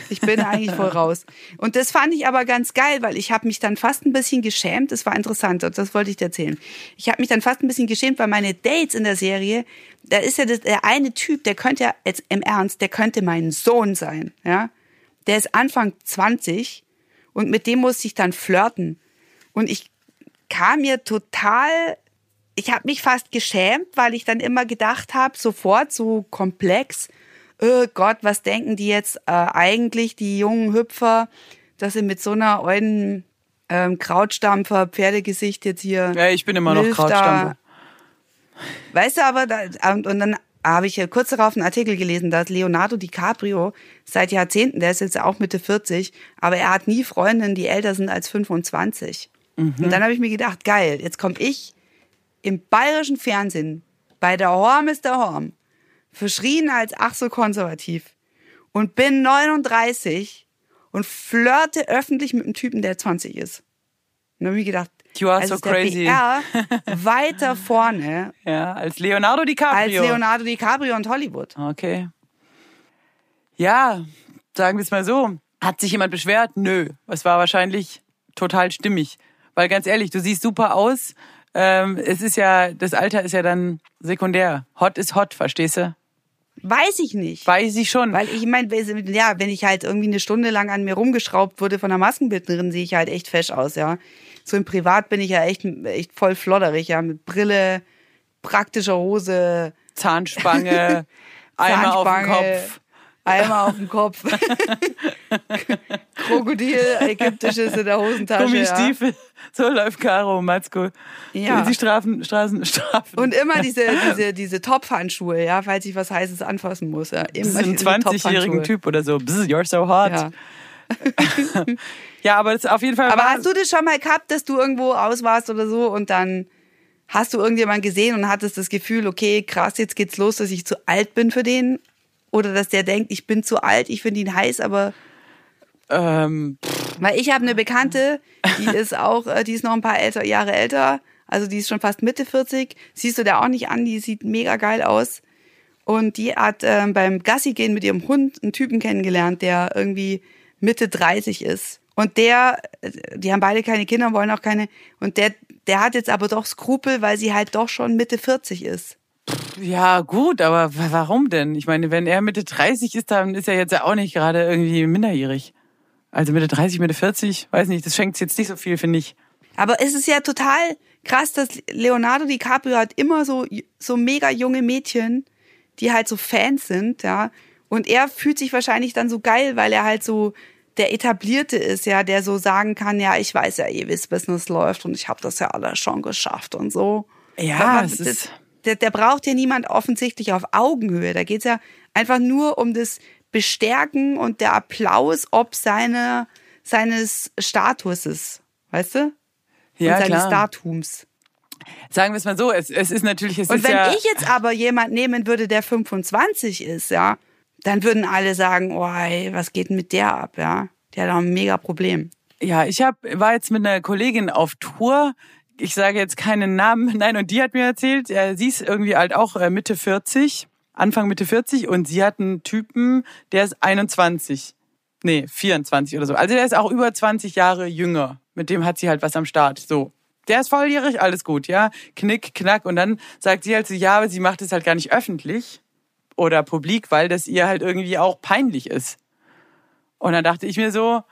ich bin eigentlich voll raus. Und das fand ich aber ganz geil, weil ich habe mich dann fast ein bisschen geschämt. Das war interessant und das wollte ich dir erzählen. Ich habe mich dann fast ein bisschen geschämt, weil meine Dates in der Serie, da ist ja das, der eine Typ, der könnte ja jetzt im Ernst, der könnte mein Sohn sein, ja. Der ist Anfang 20 und mit dem musste ich dann flirten. Und ich kam mir total ich habe mich fast geschämt, weil ich dann immer gedacht habe, sofort so komplex, oh Gott, was denken die jetzt äh, eigentlich, die jungen Hüpfer, dass sie mit so einer alten ähm, Krautstampfer, Pferdegesicht jetzt hier.
Ja, ich bin immer noch Krautstampfer.
Weißt du, aber da, und, und dann habe ich kurz darauf einen Artikel gelesen, dass Leonardo DiCaprio seit Jahrzehnten, der ist jetzt auch Mitte 40, aber er hat nie Freundinnen, die älter sind als 25. Und dann habe ich mir gedacht, geil, jetzt komme ich im bayerischen Fernsehen bei der Horm ist der Horm, verschrien als ach so konservativ und bin 39 und flirte öffentlich mit einem Typen, der 20 ist. Und dann habe ich gedacht,
You are
also
so
ist der
crazy.
BR [laughs] weiter vorne
Ja, als Leonardo
als
DiCaprio.
Leonardo DiCaprio und Hollywood.
Okay. Ja, sagen wir es mal so. Hat sich jemand beschwert? Nö. Es war wahrscheinlich total stimmig. Weil ganz ehrlich, du siehst super aus. Ähm, es ist ja, das Alter ist ja dann sekundär. Hot ist hot, verstehst du?
Weiß ich nicht.
Weiß ich schon.
Weil ich meine, ja, wenn ich halt irgendwie eine Stunde lang an mir rumgeschraubt wurde von der Maskenbildnerin, sehe ich halt echt fesch aus, ja. So im Privat bin ich ja echt, echt voll flodderig, ja, mit Brille, praktischer Hose,
Zahnspange, [laughs] Eimer auf dem Kopf.
Eimer auf dem Kopf. [laughs] Krokodil, ägyptisches in der Hosentasche.
Gummistiefel.
Ja. [laughs]
So läuft Caro Matzko.
Ja.
Die Strafen, Straßen, [laughs] Strafen.
Und immer diese, diese, diese Topfhandschuhe, ja, falls ich was Heißes anfassen muss. Ja. Immer
ein 20-jährigen Typ oder so. Bzz, you're so hot.
Ja. [laughs]
ja, aber das ist auf jeden Fall.
Aber hast du das schon mal gehabt, dass du irgendwo aus warst oder so und dann hast du irgendjemand gesehen und hattest das Gefühl, okay, krass, jetzt geht's los, dass ich zu alt bin für den? Oder dass der denkt, ich bin zu alt, ich finde ihn heiß, aber.
Ähm,
Weil ich habe eine Bekannte, die [laughs] ist auch, äh, die ist noch ein paar älter, Jahre älter, also die ist schon fast Mitte 40. Siehst du der auch nicht an, die sieht mega geil aus. Und die hat äh, beim Gassi gehen mit ihrem Hund einen Typen kennengelernt, der irgendwie Mitte 30 ist. Und der, die haben beide keine Kinder, wollen auch keine. Und der, der hat jetzt aber doch Skrupel, weil sie halt doch schon Mitte 40 ist.
Ja, gut, aber warum denn? Ich meine, wenn er Mitte 30 ist, dann ist er jetzt ja auch nicht gerade irgendwie minderjährig. Also Mitte 30, Mitte 40, weiß nicht, das schenkt jetzt nicht so viel, finde ich.
Aber es ist ja total krass, dass Leonardo DiCaprio hat immer so, so mega junge Mädchen, die halt so Fans sind, ja. Und er fühlt sich wahrscheinlich dann so geil, weil er halt so der Etablierte ist, ja, der so sagen kann, ja, ich weiß ja eh, wie das Business läuft und ich habe das ja alles schon geschafft und so.
Ja, es ist
der, der braucht ja niemand offensichtlich auf Augenhöhe. Da geht's ja einfach nur um das Bestärken und der Applaus ob seine, seines Statuses. Weißt du?
ja,
und seines
klar.
Statums.
Sagen wir es mal so, es, es ist natürlich, es
Und
ist
wenn
ja,
ich jetzt aber jemand nehmen würde, der 25 ist, ja, dann würden alle sagen, oh, ey, was geht denn mit der ab, ja? Der hat doch ein mega Problem.
ja, ich hab, war jetzt mit einer Kollegin auf Tour. Ich sage jetzt keinen Namen, [laughs] nein, und die hat mir erzählt, äh, sie ist irgendwie halt auch äh, Mitte 40, Anfang Mitte 40 und sie hat einen Typen, der ist 21. Nee, 24 oder so. Also der ist auch über 20 Jahre jünger. Mit dem hat sie halt was am Start. So. Der ist volljährig, alles gut, ja. Knick, knack. Und dann sagt sie halt so, ja, aber sie macht es halt gar nicht öffentlich oder publik, weil das ihr halt irgendwie auch peinlich ist. Und dann dachte ich mir so,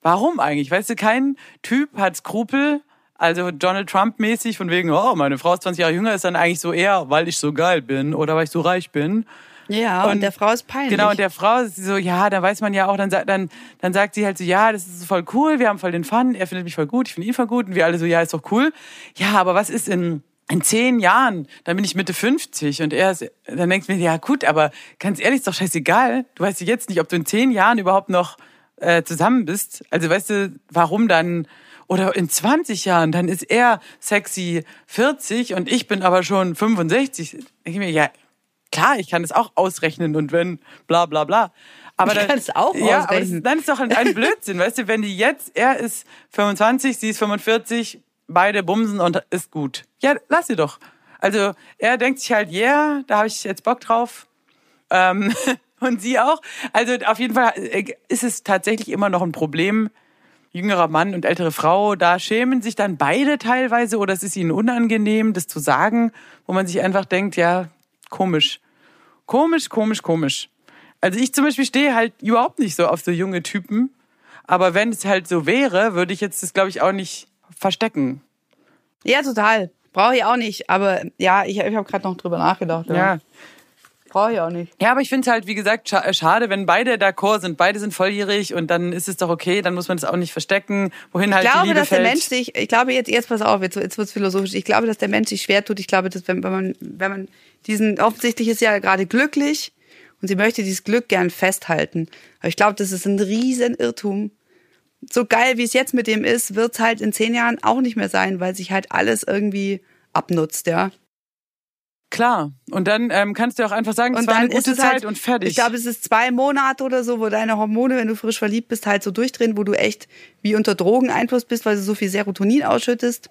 warum eigentlich? Weißt du, kein Typ hat Skrupel, also Donald Trump mäßig von wegen, oh, meine Frau ist 20 Jahre jünger, ist dann eigentlich so eher, weil ich so geil bin oder weil ich so reich bin.
Ja, und,
Und-
der Frau ist peinlich.
Genau, und der Frau ist so, ja, da weiß man ja auch, dann, dann, dann sagt sie halt so, ja, das ist voll cool, wir haben voll den Fun, er findet mich voll gut, ich finde ihn voll gut und wir alle so, ja, ist doch cool. Ja, aber was ist in, in zehn Jahren? Dann bin ich Mitte 50 und er ist, dann denkt mir, ja gut, aber ganz ehrlich, ist doch scheißegal. Du weißt ja jetzt nicht, ob du in zehn Jahren überhaupt noch äh, zusammen bist. Also weißt du, warum dann oder in 20 Jahren, dann ist er sexy 40 und ich bin aber schon 65. Denke ich mir, ja, klar, ich kann es auch ausrechnen und wenn bla bla bla. Aber dann,
kann es auch
ja, aber das, dann ist doch ein, ein Blödsinn, weißt du, wenn die jetzt, er ist 25, sie ist 45, beide bumsen und ist gut. Ja, lass sie doch. Also er denkt sich halt, yeah, da habe ich jetzt Bock drauf. Ähm, [laughs] und sie auch. Also auf jeden Fall äh, ist es tatsächlich immer noch ein Problem. Jüngerer Mann und ältere Frau, da schämen sich dann beide teilweise oder es ist ihnen unangenehm, das zu sagen, wo man sich einfach denkt, ja, komisch. Komisch, komisch, komisch. Also ich zum Beispiel stehe halt überhaupt nicht so auf so junge Typen. Aber wenn es halt so wäre, würde ich jetzt das, glaube ich, auch nicht verstecken.
ja, total. Brauche ich auch nicht. Aber ja, ich, ich habe gerade noch drüber nachgedacht.
Ja.
Brauche ich auch nicht.
Ja, aber ich finde es halt, wie gesagt, scha äh, schade, wenn beide d'accord sind. Beide sind volljährig und dann ist es doch okay, dann muss man das auch nicht verstecken, wohin halt
Ich
die
glaube,
Liebe
dass
fällt.
der Mensch sich, ich glaube jetzt, jetzt pass auf, jetzt, jetzt wird's philosophisch. Ich glaube, dass der Mensch sich schwer tut. Ich glaube, dass wenn, wenn man, wenn man diesen, offensichtlich ist ja gerade glücklich und sie möchte dieses Glück gern festhalten. Aber ich glaube, das ist ein riesen Irrtum. So geil, wie es jetzt mit dem ist, wird's halt in zehn Jahren auch nicht mehr sein, weil sich halt alles irgendwie abnutzt, ja.
Klar. Und dann ähm, kannst du auch einfach sagen, es
Und
war eine gute
es halt,
Zeit und fertig.
Ich glaube, es ist zwei Monate oder so, wo deine Hormone, wenn du frisch verliebt bist, halt so durchdrehen, wo du echt wie unter Drogeneinfluss bist, weil du so viel Serotonin ausschüttest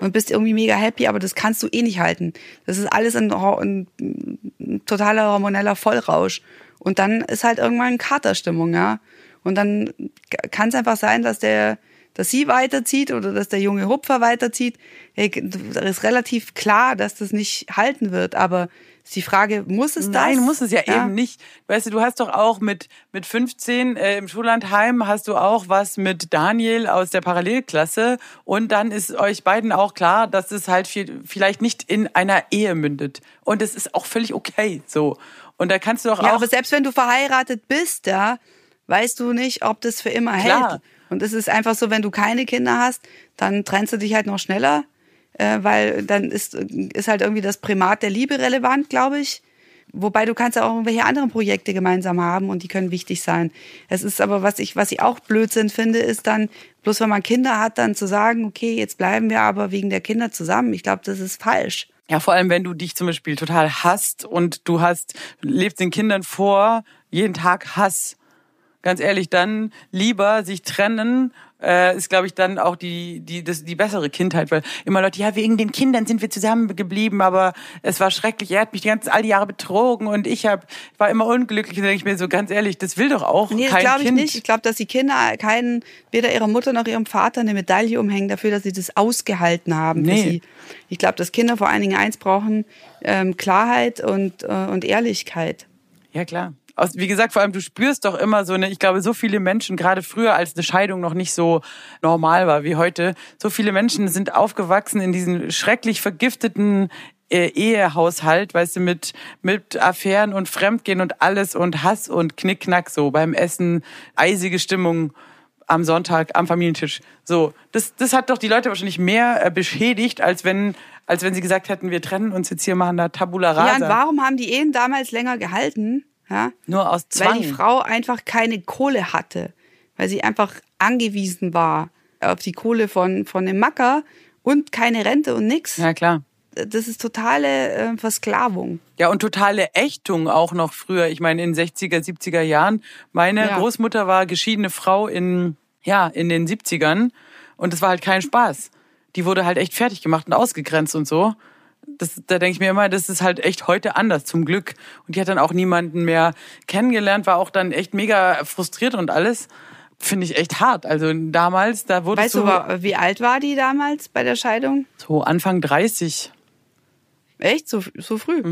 und bist irgendwie mega happy, aber das kannst du eh nicht halten. Das ist alles ein, ein, ein totaler hormoneller Vollrausch. Und dann ist halt irgendwann Katerstimmung, ja. Und dann kann es einfach sein, dass der, dass sie weiterzieht oder dass der junge Hupfer weiterzieht, hey, da ist relativ klar, dass das nicht halten wird. Aber ist die Frage, muss es das?
Nein, muss es ja, ja, eben nicht. Weißt du, du hast doch auch mit, mit 15 äh, im Schullandheim hast du auch was mit Daniel aus der Parallelklasse und dann ist euch beiden auch klar, dass es halt viel, vielleicht nicht in einer Ehe mündet. Und es ist auch völlig okay so. Und da kannst du doch
ja,
auch.
aber selbst wenn du verheiratet bist, ja, weißt du nicht, ob das für immer
Klar.
hält. Und es ist einfach so, wenn du keine Kinder hast, dann trennst du dich halt noch schneller, äh, weil dann ist, ist halt irgendwie das Primat der Liebe relevant, glaube ich. Wobei du kannst ja auch irgendwelche anderen Projekte gemeinsam haben und die können wichtig sein. Es ist aber, was ich, was ich auch Blödsinn finde, ist dann, bloß wenn man Kinder hat, dann zu sagen, okay, jetzt bleiben wir aber wegen der Kinder zusammen. Ich glaube, das ist falsch.
Ja, vor allem, wenn du dich zum Beispiel total hasst und du hast, lebst den Kindern vor, jeden Tag Hass. Ganz ehrlich, dann lieber sich trennen, äh, ist, glaube ich, dann auch die, die, das, die bessere Kindheit, weil immer Leute, ja, wegen den Kindern sind wir zusammengeblieben, aber es war schrecklich, er hat mich die ganzen, all die Jahre betrogen und ich hab, war immer unglücklich. Und denke ich mir so, ganz ehrlich, das will doch auch
Nee,
kein
glaube ich
Kind.
nicht. Ich glaube, dass die Kinder keinen, weder ihrer Mutter noch ihrem Vater eine Medaille umhängen dafür, dass sie das ausgehalten haben
Nee.
Ich glaube, dass Kinder vor allen Dingen eins brauchen, ähm, Klarheit und, äh, und Ehrlichkeit.
Ja, klar. Aus, wie gesagt, vor allem du spürst doch immer so eine, ich glaube, so viele Menschen, gerade früher, als eine Scheidung noch nicht so normal war wie heute, so viele Menschen sind aufgewachsen in diesen schrecklich vergifteten äh, Ehehaushalt, weißt du, mit, mit Affären und Fremdgehen und alles und Hass und Knickknack so beim Essen, eisige Stimmung am Sonntag am Familientisch. So, das, das hat doch die Leute wahrscheinlich mehr äh, beschädigt, als wenn, als wenn sie gesagt hätten, wir trennen uns jetzt hier, machen da Tabula
Ja,
Rasa.
und warum haben die Ehen damals länger gehalten? Ja?
Nur aus Zwang.
Weil die Frau einfach keine Kohle hatte. Weil sie einfach angewiesen war auf die Kohle von, von dem Macker und keine Rente und nix.
ja, klar.
Das ist totale äh, Versklavung.
Ja, und totale Ächtung auch noch früher. Ich meine, in 60er, 70er Jahren. Meine
Ja.
Großmutter war geschiedene Frau in, ja, in den 70ern. Und es war halt kein Spaß. Die wurde halt echt fertig gemacht und ausgegrenzt und so. Das, da denke ich mir immer, das ist halt echt heute anders, zum Glück. Und die hat dann auch niemanden mehr kennengelernt, war auch dann echt mega frustriert und alles. Finde ich echt hart. Also damals, da wurde
Weißt du, wa- wie alt war die damals bei der Scheidung?
so Anfang 30.
Echt? So, so früh?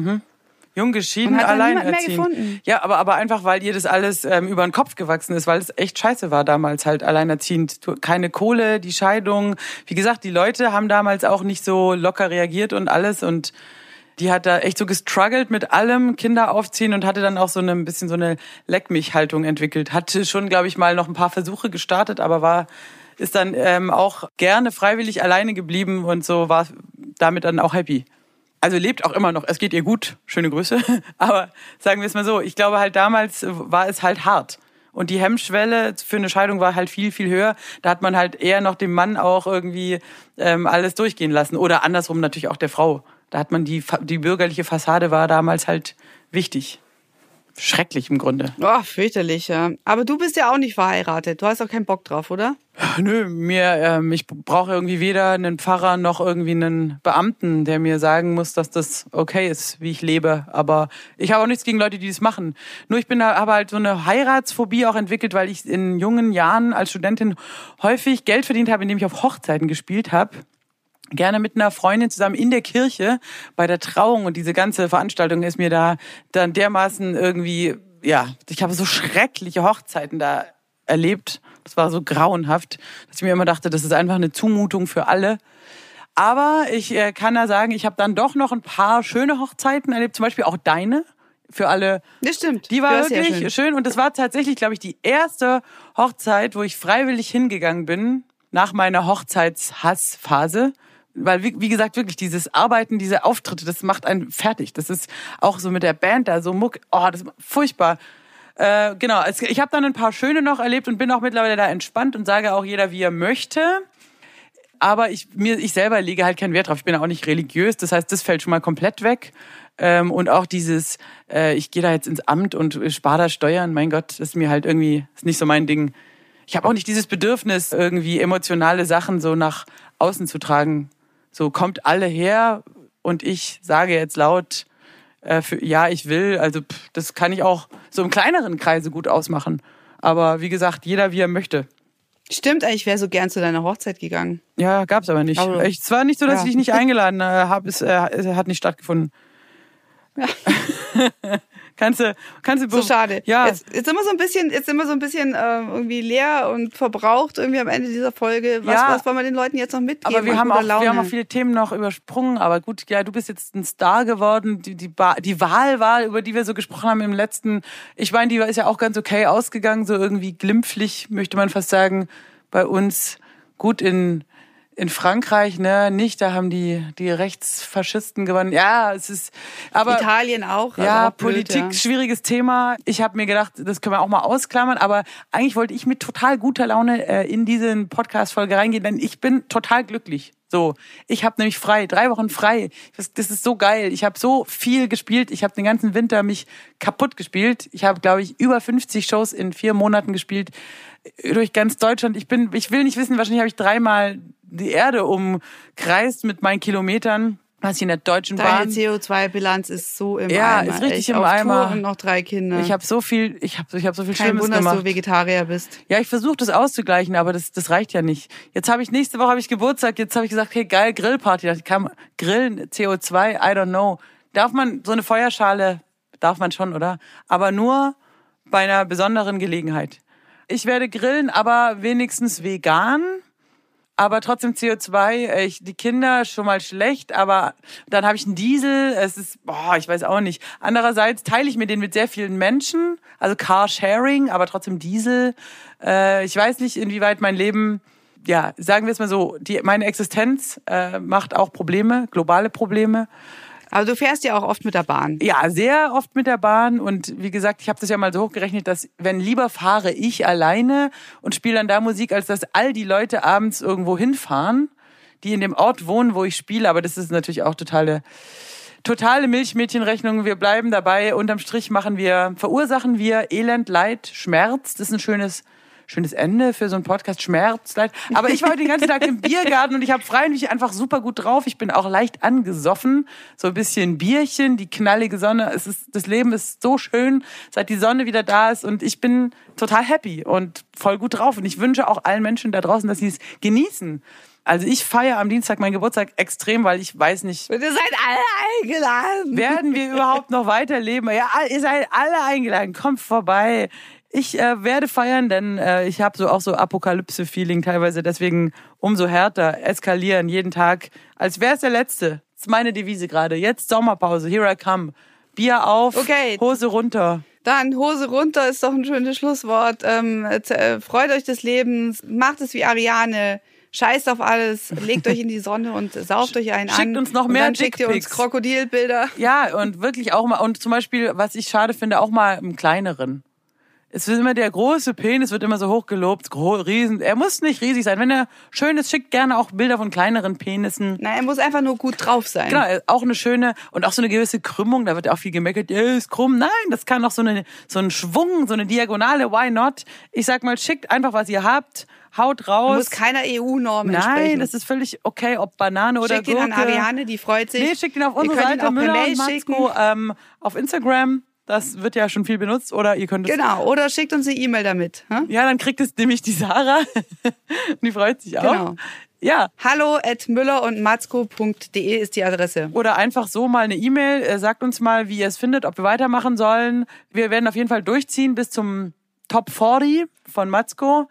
Jung geschieden, alleinerziehend.
gefunden?
Ja, aber, aber einfach, weil ihr das alles ähm, über den Kopf gewachsen ist, weil es echt scheiße war damals halt alleinerziehend. Keine Kohle, die Scheidung. Wie gesagt, die Leute haben damals auch nicht so locker reagiert und alles und die hat da echt so gestruggelt mit allem, Kinder aufziehen und hatte dann auch so eine, ein bisschen so eine Leck mich Haltung entwickelt. Hatte schon, glaube ich, mal noch ein paar Versuche gestartet, aber war ist dann ähm, auch gerne freiwillig alleine geblieben und so war damit dann auch happy. Also lebt auch immer noch. Es geht ihr gut. Schöne Grüße. [laughs] Aber sagen wir es mal so. Ich glaube halt damals war es halt hart. Und die Hemmschwelle für eine Scheidung war halt viel, viel höher. Da hat man halt eher noch dem Mann auch irgendwie ähm, alles durchgehen lassen. Oder andersrum natürlich auch der Frau. Da hat man die, die bürgerliche Fassade war damals halt wichtig. Schrecklich im Grunde.
Oh, fürchterlich, ja. Aber du bist ja auch nicht verheiratet. Du hast auch keinen Bock drauf, oder?
Nö, mir, ähm, ich brauche irgendwie weder einen Pfarrer noch irgendwie einen Beamten, der mir sagen muss, dass das okay ist, wie ich lebe. Aber ich habe auch nichts gegen Leute, die das machen. Nur ich bin da aber halt so eine Heiratsphobie auch entwickelt, weil ich in jungen Jahren als Studentin häufig Geld verdient habe, indem ich auf Hochzeiten gespielt habe gerne mit einer Freundin zusammen in der Kirche bei der Trauung und diese ganze Veranstaltung ist mir da dann dermaßen irgendwie, ja, ich habe so schreckliche Hochzeiten da erlebt. Das war so grauenhaft, dass ich mir immer dachte, das ist einfach eine Zumutung für alle. Aber ich äh, kann da sagen, ich habe dann doch noch ein paar schöne Hochzeiten erlebt, zum Beispiel auch deine für alle
Das stimmt.
die war wirklich
schön.
schön. und das war tatsächlich, glaube ich, die erste Hochzeit, wo ich freiwillig hingegangen bin nach meiner Hochzeitshassphase. Weil, wie, wie gesagt, wirklich dieses Arbeiten, diese Auftritte, das macht einen fertig. Das ist auch so mit der Band da so muck. Oh, das ist furchtbar. Äh, genau, es, ich habe dann ein paar schöne noch erlebt und bin auch mittlerweile da entspannt und sage auch jeder, wie er möchte. Aber ich, mir, ich selber lege halt keinen Wert drauf. Ich bin auch nicht religiös. Das heißt, das fällt schon mal komplett weg. Ähm, und auch dieses, äh, ich gehe da jetzt ins Amt und spare da Steuern, mein Gott, das ist mir halt irgendwie, ist nicht so mein Ding. Ich habe auch nicht dieses Bedürfnis, irgendwie emotionale Sachen so nach außen zu tragen. So kommt alle her und ich sage jetzt laut, äh, für, ja, ich will. Also pff, das kann ich auch so im kleineren Kreise gut ausmachen. Aber wie gesagt, jeder wie er möchte.
Stimmt, eigentlich wäre so gern zu deiner Hochzeit gegangen.
Ja, gab's aber nicht.
Aber-
ich, es war nicht so, dass
Ja.
ich dich nicht eingeladen äh, habe. Es, äh, es hat nicht stattgefunden. [laughs] kannst du, kannst du
So schade.
Ja.
Jetzt, jetzt sind wir so ein bisschen, jetzt wir so ein bisschen äh, irgendwie leer und verbraucht irgendwie am Ende dieser Folge. Was,
Ja.
was wollen wir den Leuten jetzt noch mitgeben?
Aber wir haben, auch,
Laune?
wir haben auch viele Themen noch übersprungen. Aber gut, ja, du bist jetzt ein Star geworden. Die, die, ba die Wahlwahl, über die wir so gesprochen haben im letzten, ich meine, die ist ja auch ganz okay ausgegangen, so irgendwie glimpflich, möchte man fast sagen, bei uns. Gut in, in Frankreich, ne, nicht, da haben die, die Rechtsfaschisten gewonnen. Ja, es ist, aber.
Italien auch. also
Ja,
auch blöd,
Politik,
ja.
schwieriges Thema. Ich habe mir gedacht, das können wir auch mal ausklammern, aber eigentlich wollte ich mit total guter Laune äh, in diese Podcast-Folge reingehen, denn ich bin total glücklich. So, ich habe nämlich frei, drei Wochen frei. Das, das ist so geil. Ich habe so viel gespielt. Ich habe den ganzen Winter mich kaputt gespielt. Ich habe, glaube ich, über 50 Shows in vier Monaten gespielt durch ganz Deutschland. Ich bin, ich will nicht wissen, wahrscheinlich habe ich dreimal die Erde umkreist mit meinen Kilometern, was ich in der Deutschen
Deine
Bahn.
CO2-Bilanz ist so im
Ja,
Eimer.
ist richtig
echt.
im
Auf
Eimer.
Tour und noch drei Kinder.
Ich habe so viel, ich habe ich hab so viel
Kein
Schlimmes
Wunder, dass
gemacht.
du Vegetarier bist.
Ja, ich versuche das auszugleichen, aber das, das reicht ja nicht. Jetzt habe ich nächste Woche habe ich Geburtstag. Jetzt habe ich gesagt, hey geil Grillparty. Ich kann grillen CO2, I don't know. Darf man so eine Feuerschale? Darf man schon, oder? Aber nur bei einer besonderen Gelegenheit. Ich werde grillen, aber wenigstens vegan. Aber trotzdem CO2, äh, ich, die Kinder schon mal schlecht, aber dann habe ich einen Diesel, es ist, boah, ich weiß auch nicht. Andererseits teile ich mir den mit sehr vielen Menschen, also Carsharing, aber trotzdem Diesel. Äh, ich weiß nicht, inwieweit mein Leben, ja, sagen wir es mal so, die, meine Existenz äh, macht auch Probleme, globale Probleme.
Aber du fährst ja auch oft mit der Bahn.
Ja, sehr oft mit der Bahn und wie gesagt, ich habe das ja mal so hochgerechnet, dass wenn lieber fahre ich alleine und spiele dann da Musik, als dass all die Leute abends irgendwo hinfahren, die in dem Ort wohnen, wo ich spiele. Aber das ist natürlich auch totale totale Milchmädchenrechnung. Wir bleiben dabei. Unterm Strich machen wir, verursachen wir Elend, Leid, Schmerz. Das ist ein schönes, schönes Ende für so einen Podcast. Schmerz, Leid. Aber ich war heute den ganzen Tag im [laughs] Biergarten und ich habe frei und mich einfach super gut drauf. Ich bin auch leicht angesoffen. So ein bisschen Bierchen, die knallige Sonne. Es ist, das Leben ist so schön, seit die Sonne wieder da ist und ich bin total happy und voll gut drauf. Und ich wünsche auch allen Menschen da draußen, dass sie es genießen. Also ich feiere am Dienstag meinen Geburtstag extrem, weil ich weiß nicht,
Und ihr seid alle eingeladen.
werden wir überhaupt noch weiterleben? Ja, ihr seid alle eingeladen, kommt vorbei. Ich äh, werde feiern, denn äh, ich habe so auch so Apokalypse-Feeling teilweise, deswegen umso härter eskalieren jeden Tag, als wäre es der letzte. Das ist meine Devise gerade. Jetzt Sommerpause, here I come. Bier auf,
Okay.
Hose runter.
Dann Hose runter ist doch ein schönes Schlusswort. Ähm, äh, freut euch des Lebens, macht es wie Ariane. Scheißt auf alles, legt euch in die Sonne und [laughs] sauft euch einen
Schickt
an.
uns noch
und
mehr
dann schickt ihr uns. Krokodilbilder.
Ja, und wirklich auch mal, und zum Beispiel, was ich schade finde, auch mal im kleineren. Es wird immer der große Penis wird immer so hoch gelobt, riesen. Er muss nicht riesig sein. Wenn er schön ist, schickt gerne auch Bilder von kleineren Penissen.
Nein, er muss einfach nur gut drauf sein.
Genau, auch eine schöne und auch so eine gewisse Krümmung. Da wird auch viel gemeckert, er ist krumm. Nein, das kann auch so eine so ein Schwung, so eine Diagonale. Why not? Ich sag mal, schickt einfach was ihr habt, haut raus.
Muss keiner EU-Norm
Nein,
entsprechen.
das ist völlig okay, ob Banane oder
Schickt ihn an. Ariane, die freut sich.
Nee, schickt ihn auf unsere Seite Müller und Matzko, ähm, auf Instagram. Das wird ja schon viel benutzt. Oder ihr könnt es
Genau, oder schickt uns eine E-Mail damit. hm?
Ja, dann kriegt es nämlich die Sarah. [laughs] die freut sich auch.
Genau.
Ja.
Hallo at müller und matzko.de ist die Adresse.
Oder einfach so mal eine E-Mail. Äh, Sagt uns mal, wie ihr es findet, ob wir weitermachen sollen. Wir werden auf jeden Fall durchziehen bis zum Top 40 von Matzko.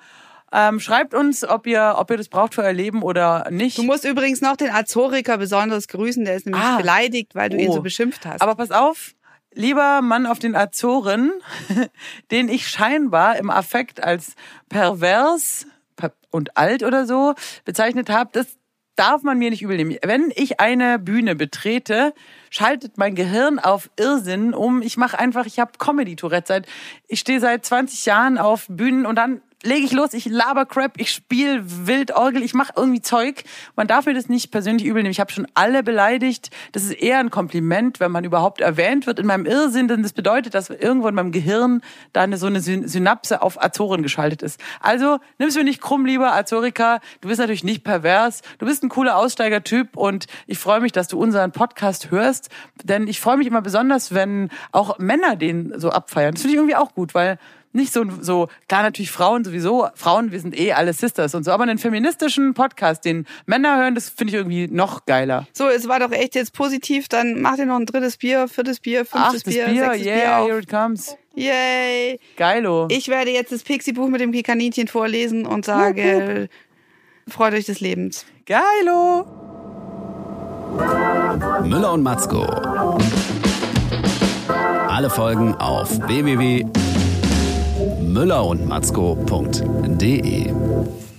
Ähm, schreibt uns, ob ihr, ob ihr das braucht für euer Leben oder nicht.
Du musst übrigens noch den Azoriker besonders grüßen, der ist nämlich
Ah.
beleidigt, weil du ihn
Oh.
so beschimpft hast.
Aber pass auf, lieber Mann auf den Azoren, [laughs] den ich scheinbar im Affekt als pervers per- und alt oder so bezeichnet habe, das darf man mir nicht übel nehmen. Wenn ich eine Bühne betrete, schaltet mein Gehirn auf Irrsinn um. Ich mache einfach, ich habe Comedy-Tourette seit, ich stehe seit 20 Jahren auf Bühnen und dann lege ich los, ich laber Crap, ich spiele wild Orgel, ich mache irgendwie Zeug. Man darf mir das nicht persönlich übel nehmen. Ich habe schon alle beleidigt. Das ist eher ein Kompliment, wenn man überhaupt erwähnt wird in meinem Irrsinn, denn das bedeutet, dass irgendwo in meinem Gehirn da eine, so eine Syn- Synapse auf Azoren geschaltet ist. Also nimm's mir nicht krumm, lieber Azorica. Du bist natürlich nicht pervers. Du bist ein cooler Aussteigertyp und ich freue mich, dass du unseren Podcast hörst, denn ich freue mich immer besonders, wenn auch Männer den so abfeiern. Das finde ich irgendwie auch gut, weil nicht so, so, klar natürlich Frauen sowieso, Frauen, wir sind eh alle Sisters und so, aber einen feministischen Podcast, den Männer hören, das finde ich irgendwie noch geiler.
So, es war doch echt jetzt positiv. Dann macht ihr noch ein drittes Bier, viertes Bier, fünftes
Achtes
Bier,
Bier,
sechstes Bier
yeah,
auf.
here it comes.
Yay!
Geilo.
Ich werde jetzt das Pixie-Buch mit dem Kaninchen vorlesen und sage, freut euch des Lebens.
Geilo.
Müller und Matzko. Alle Folgen auf www.müllerundmatzko.de.